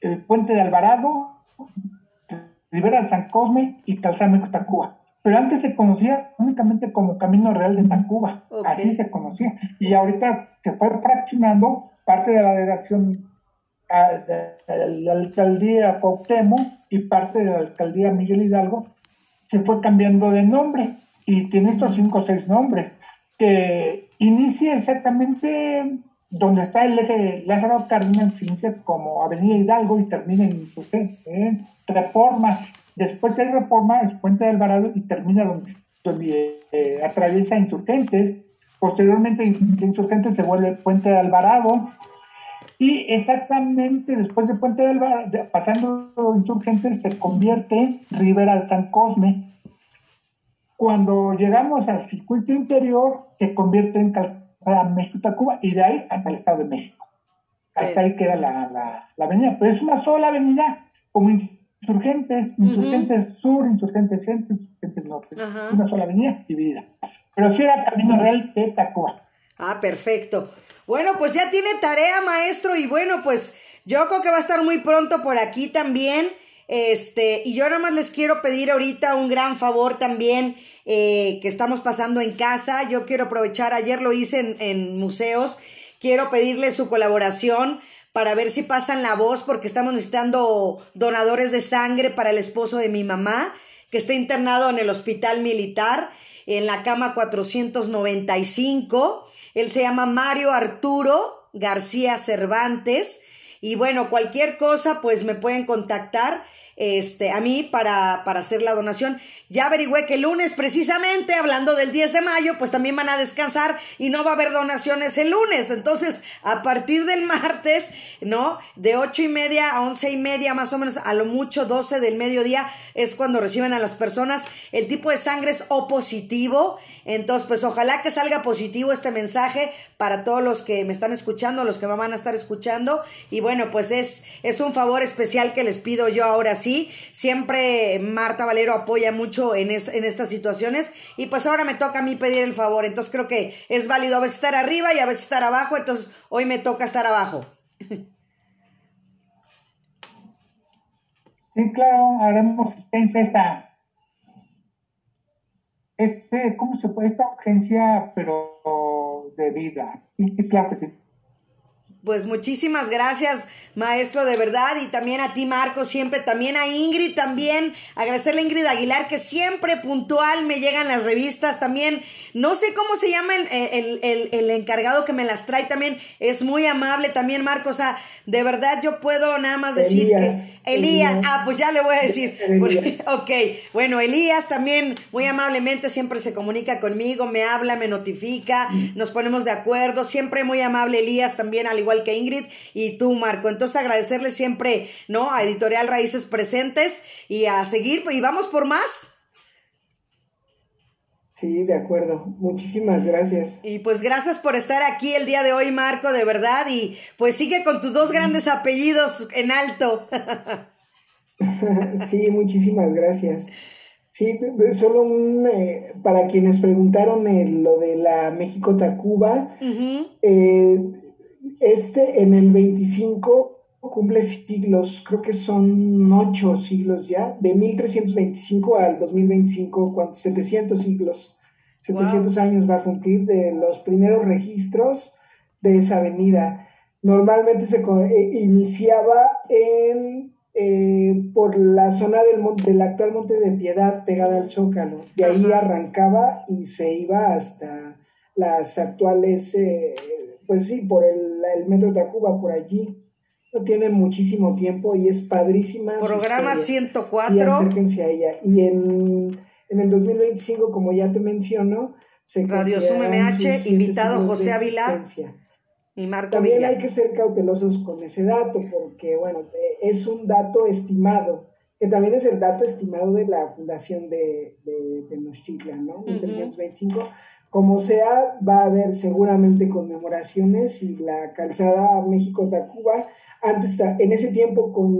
el Puente de Alvarado, Rivera de San Cosme y Calzada México Tacuba pero antes se conocía únicamente como Camino Real de Tacuba, así se conocía. Y ahorita se fue fraccionando parte de la delegación de la alcaldía Cuauhtémoc y parte de la alcaldía Miguel Hidalgo, se fue cambiando de nombre. Y tiene estos cinco o seis nombres, que inicia exactamente donde está el eje Lázaro Cárdenas, se inicia como Avenida Hidalgo y termina en, en Reforma Después hay reforma, es Puente de Alvarado y termina donde, donde eh, atraviesa Insurgentes. Posteriormente Insurgentes se vuelve Puente de Alvarado. Y exactamente después de Puente de Alvarado, pasando Insurgentes, se convierte en Rivera de San Cosme. Cuando llegamos al circuito interior, se convierte en Calzada México-Tacuba y de ahí hasta el Estado de México. Hasta ahí queda la, la, la avenida. Pero es una sola avenida, como insurgentes, insurgentes sur, insurgentes centro, insurgentes norte. Una sola avenida dividida. Pero sí era Camino Real de Tacuba.
Ah, perfecto. Bueno, pues ya tiene tarea, maestro, y bueno, pues yo creo que va a estar muy pronto por aquí también. Este, y yo nada más les quiero pedir ahorita un gran favor también eh, que estamos pasando en casa. Yo quiero aprovechar, ayer lo hice en, en museos, quiero pedirle su colaboración para ver si pasan la voz porque estamos necesitando donadores de sangre para el esposo de mi mamá que está internado en el hospital militar en la cama 495. Él se llama Mario Arturo García Cervantes. Y bueno, cualquier cosa, pues me pueden contactar este, a mí para, para hacer la donación. Ya averigüé que el lunes, precisamente, hablando del 10 de mayo, pues también van a descansar y no va a haber donaciones el lunes. Entonces, a partir del martes, ¿no? De ocho y media a once y media, más o menos, a lo mucho 12 del mediodía, es cuando reciben a las personas. El tipo de sangre es O positivo. Entonces, pues ojalá que salga positivo este mensaje para todos los que me están escuchando, los que me van a estar escuchando. Y bueno, pues es, es un favor especial que les pido yo ahora sí. Siempre Marta Valero apoya mucho en, en estas situaciones. Y pues ahora me toca a mí pedir el favor. Entonces creo que es válido a veces estar arriba y a veces estar abajo. Entonces hoy me toca estar abajo.
Sí, claro, haremos esta este, ¿cómo se puede? Esta urgencia, pero de vida. Sí, claro que sí.
Pues muchísimas gracias, maestro, de verdad. Y también a ti, Marco, siempre. También a Ingrid, también. Agradecerle a Ingrid Aguilar, que siempre puntual me llegan las revistas. También, no sé cómo se llama el, el, encargado que me las trae. También es muy amable. También, Marco, o sea, de verdad yo puedo nada más decir que. Elías. Ah, pues ya le voy a decir. ok, bueno, Elías también muy amablemente siempre se comunica conmigo, me habla, me notifica, mm. nos ponemos de acuerdo. Siempre muy amable Elías también, al igual que Ingrid y tú, Marco. Entonces agradecerle siempre, ¿no? A Editorial Raíces Presentes y a seguir, y vamos por más.
Sí, de acuerdo. Muchísimas gracias.
Y pues gracias por estar aquí el día de hoy, Marco, de verdad. Y pues sigue con tus dos grandes apellidos en alto.
sí, muchísimas gracias. Sí, solo un, eh, para quienes preguntaron lo de la México Tacuba, este en el 25 cumple siglos, creo que son ocho siglos ya, de 1325 al 2025, 700 siglos, 700 años va a cumplir de los primeros registros de esa avenida. Normalmente se eh, iniciaba en, eh, por la zona del, del actual Monte de Piedad pegada al Zócalo. De ahí arrancaba y se iba hasta las actuales, eh, pues sí, por el, el Metro Tacuba, por allí. Tiene muchísimo tiempo y es padrísima.
Programa
historia.
104.
Sí, acérquense a ella. Y en, en el 2025, como ya te menciono, se
Radio
considerarán
MH, invitado José
de
Ávila. Y Marco
También
Villa.
hay que ser cautelosos con ese dato, porque, bueno, es un dato estimado, que también es el dato estimado de la fundación de, de Tenochtitlan, ¿no? 1325. Como sea, va a haber seguramente conmemoraciones y la calzada México-Tacuba, antes, en ese tiempo con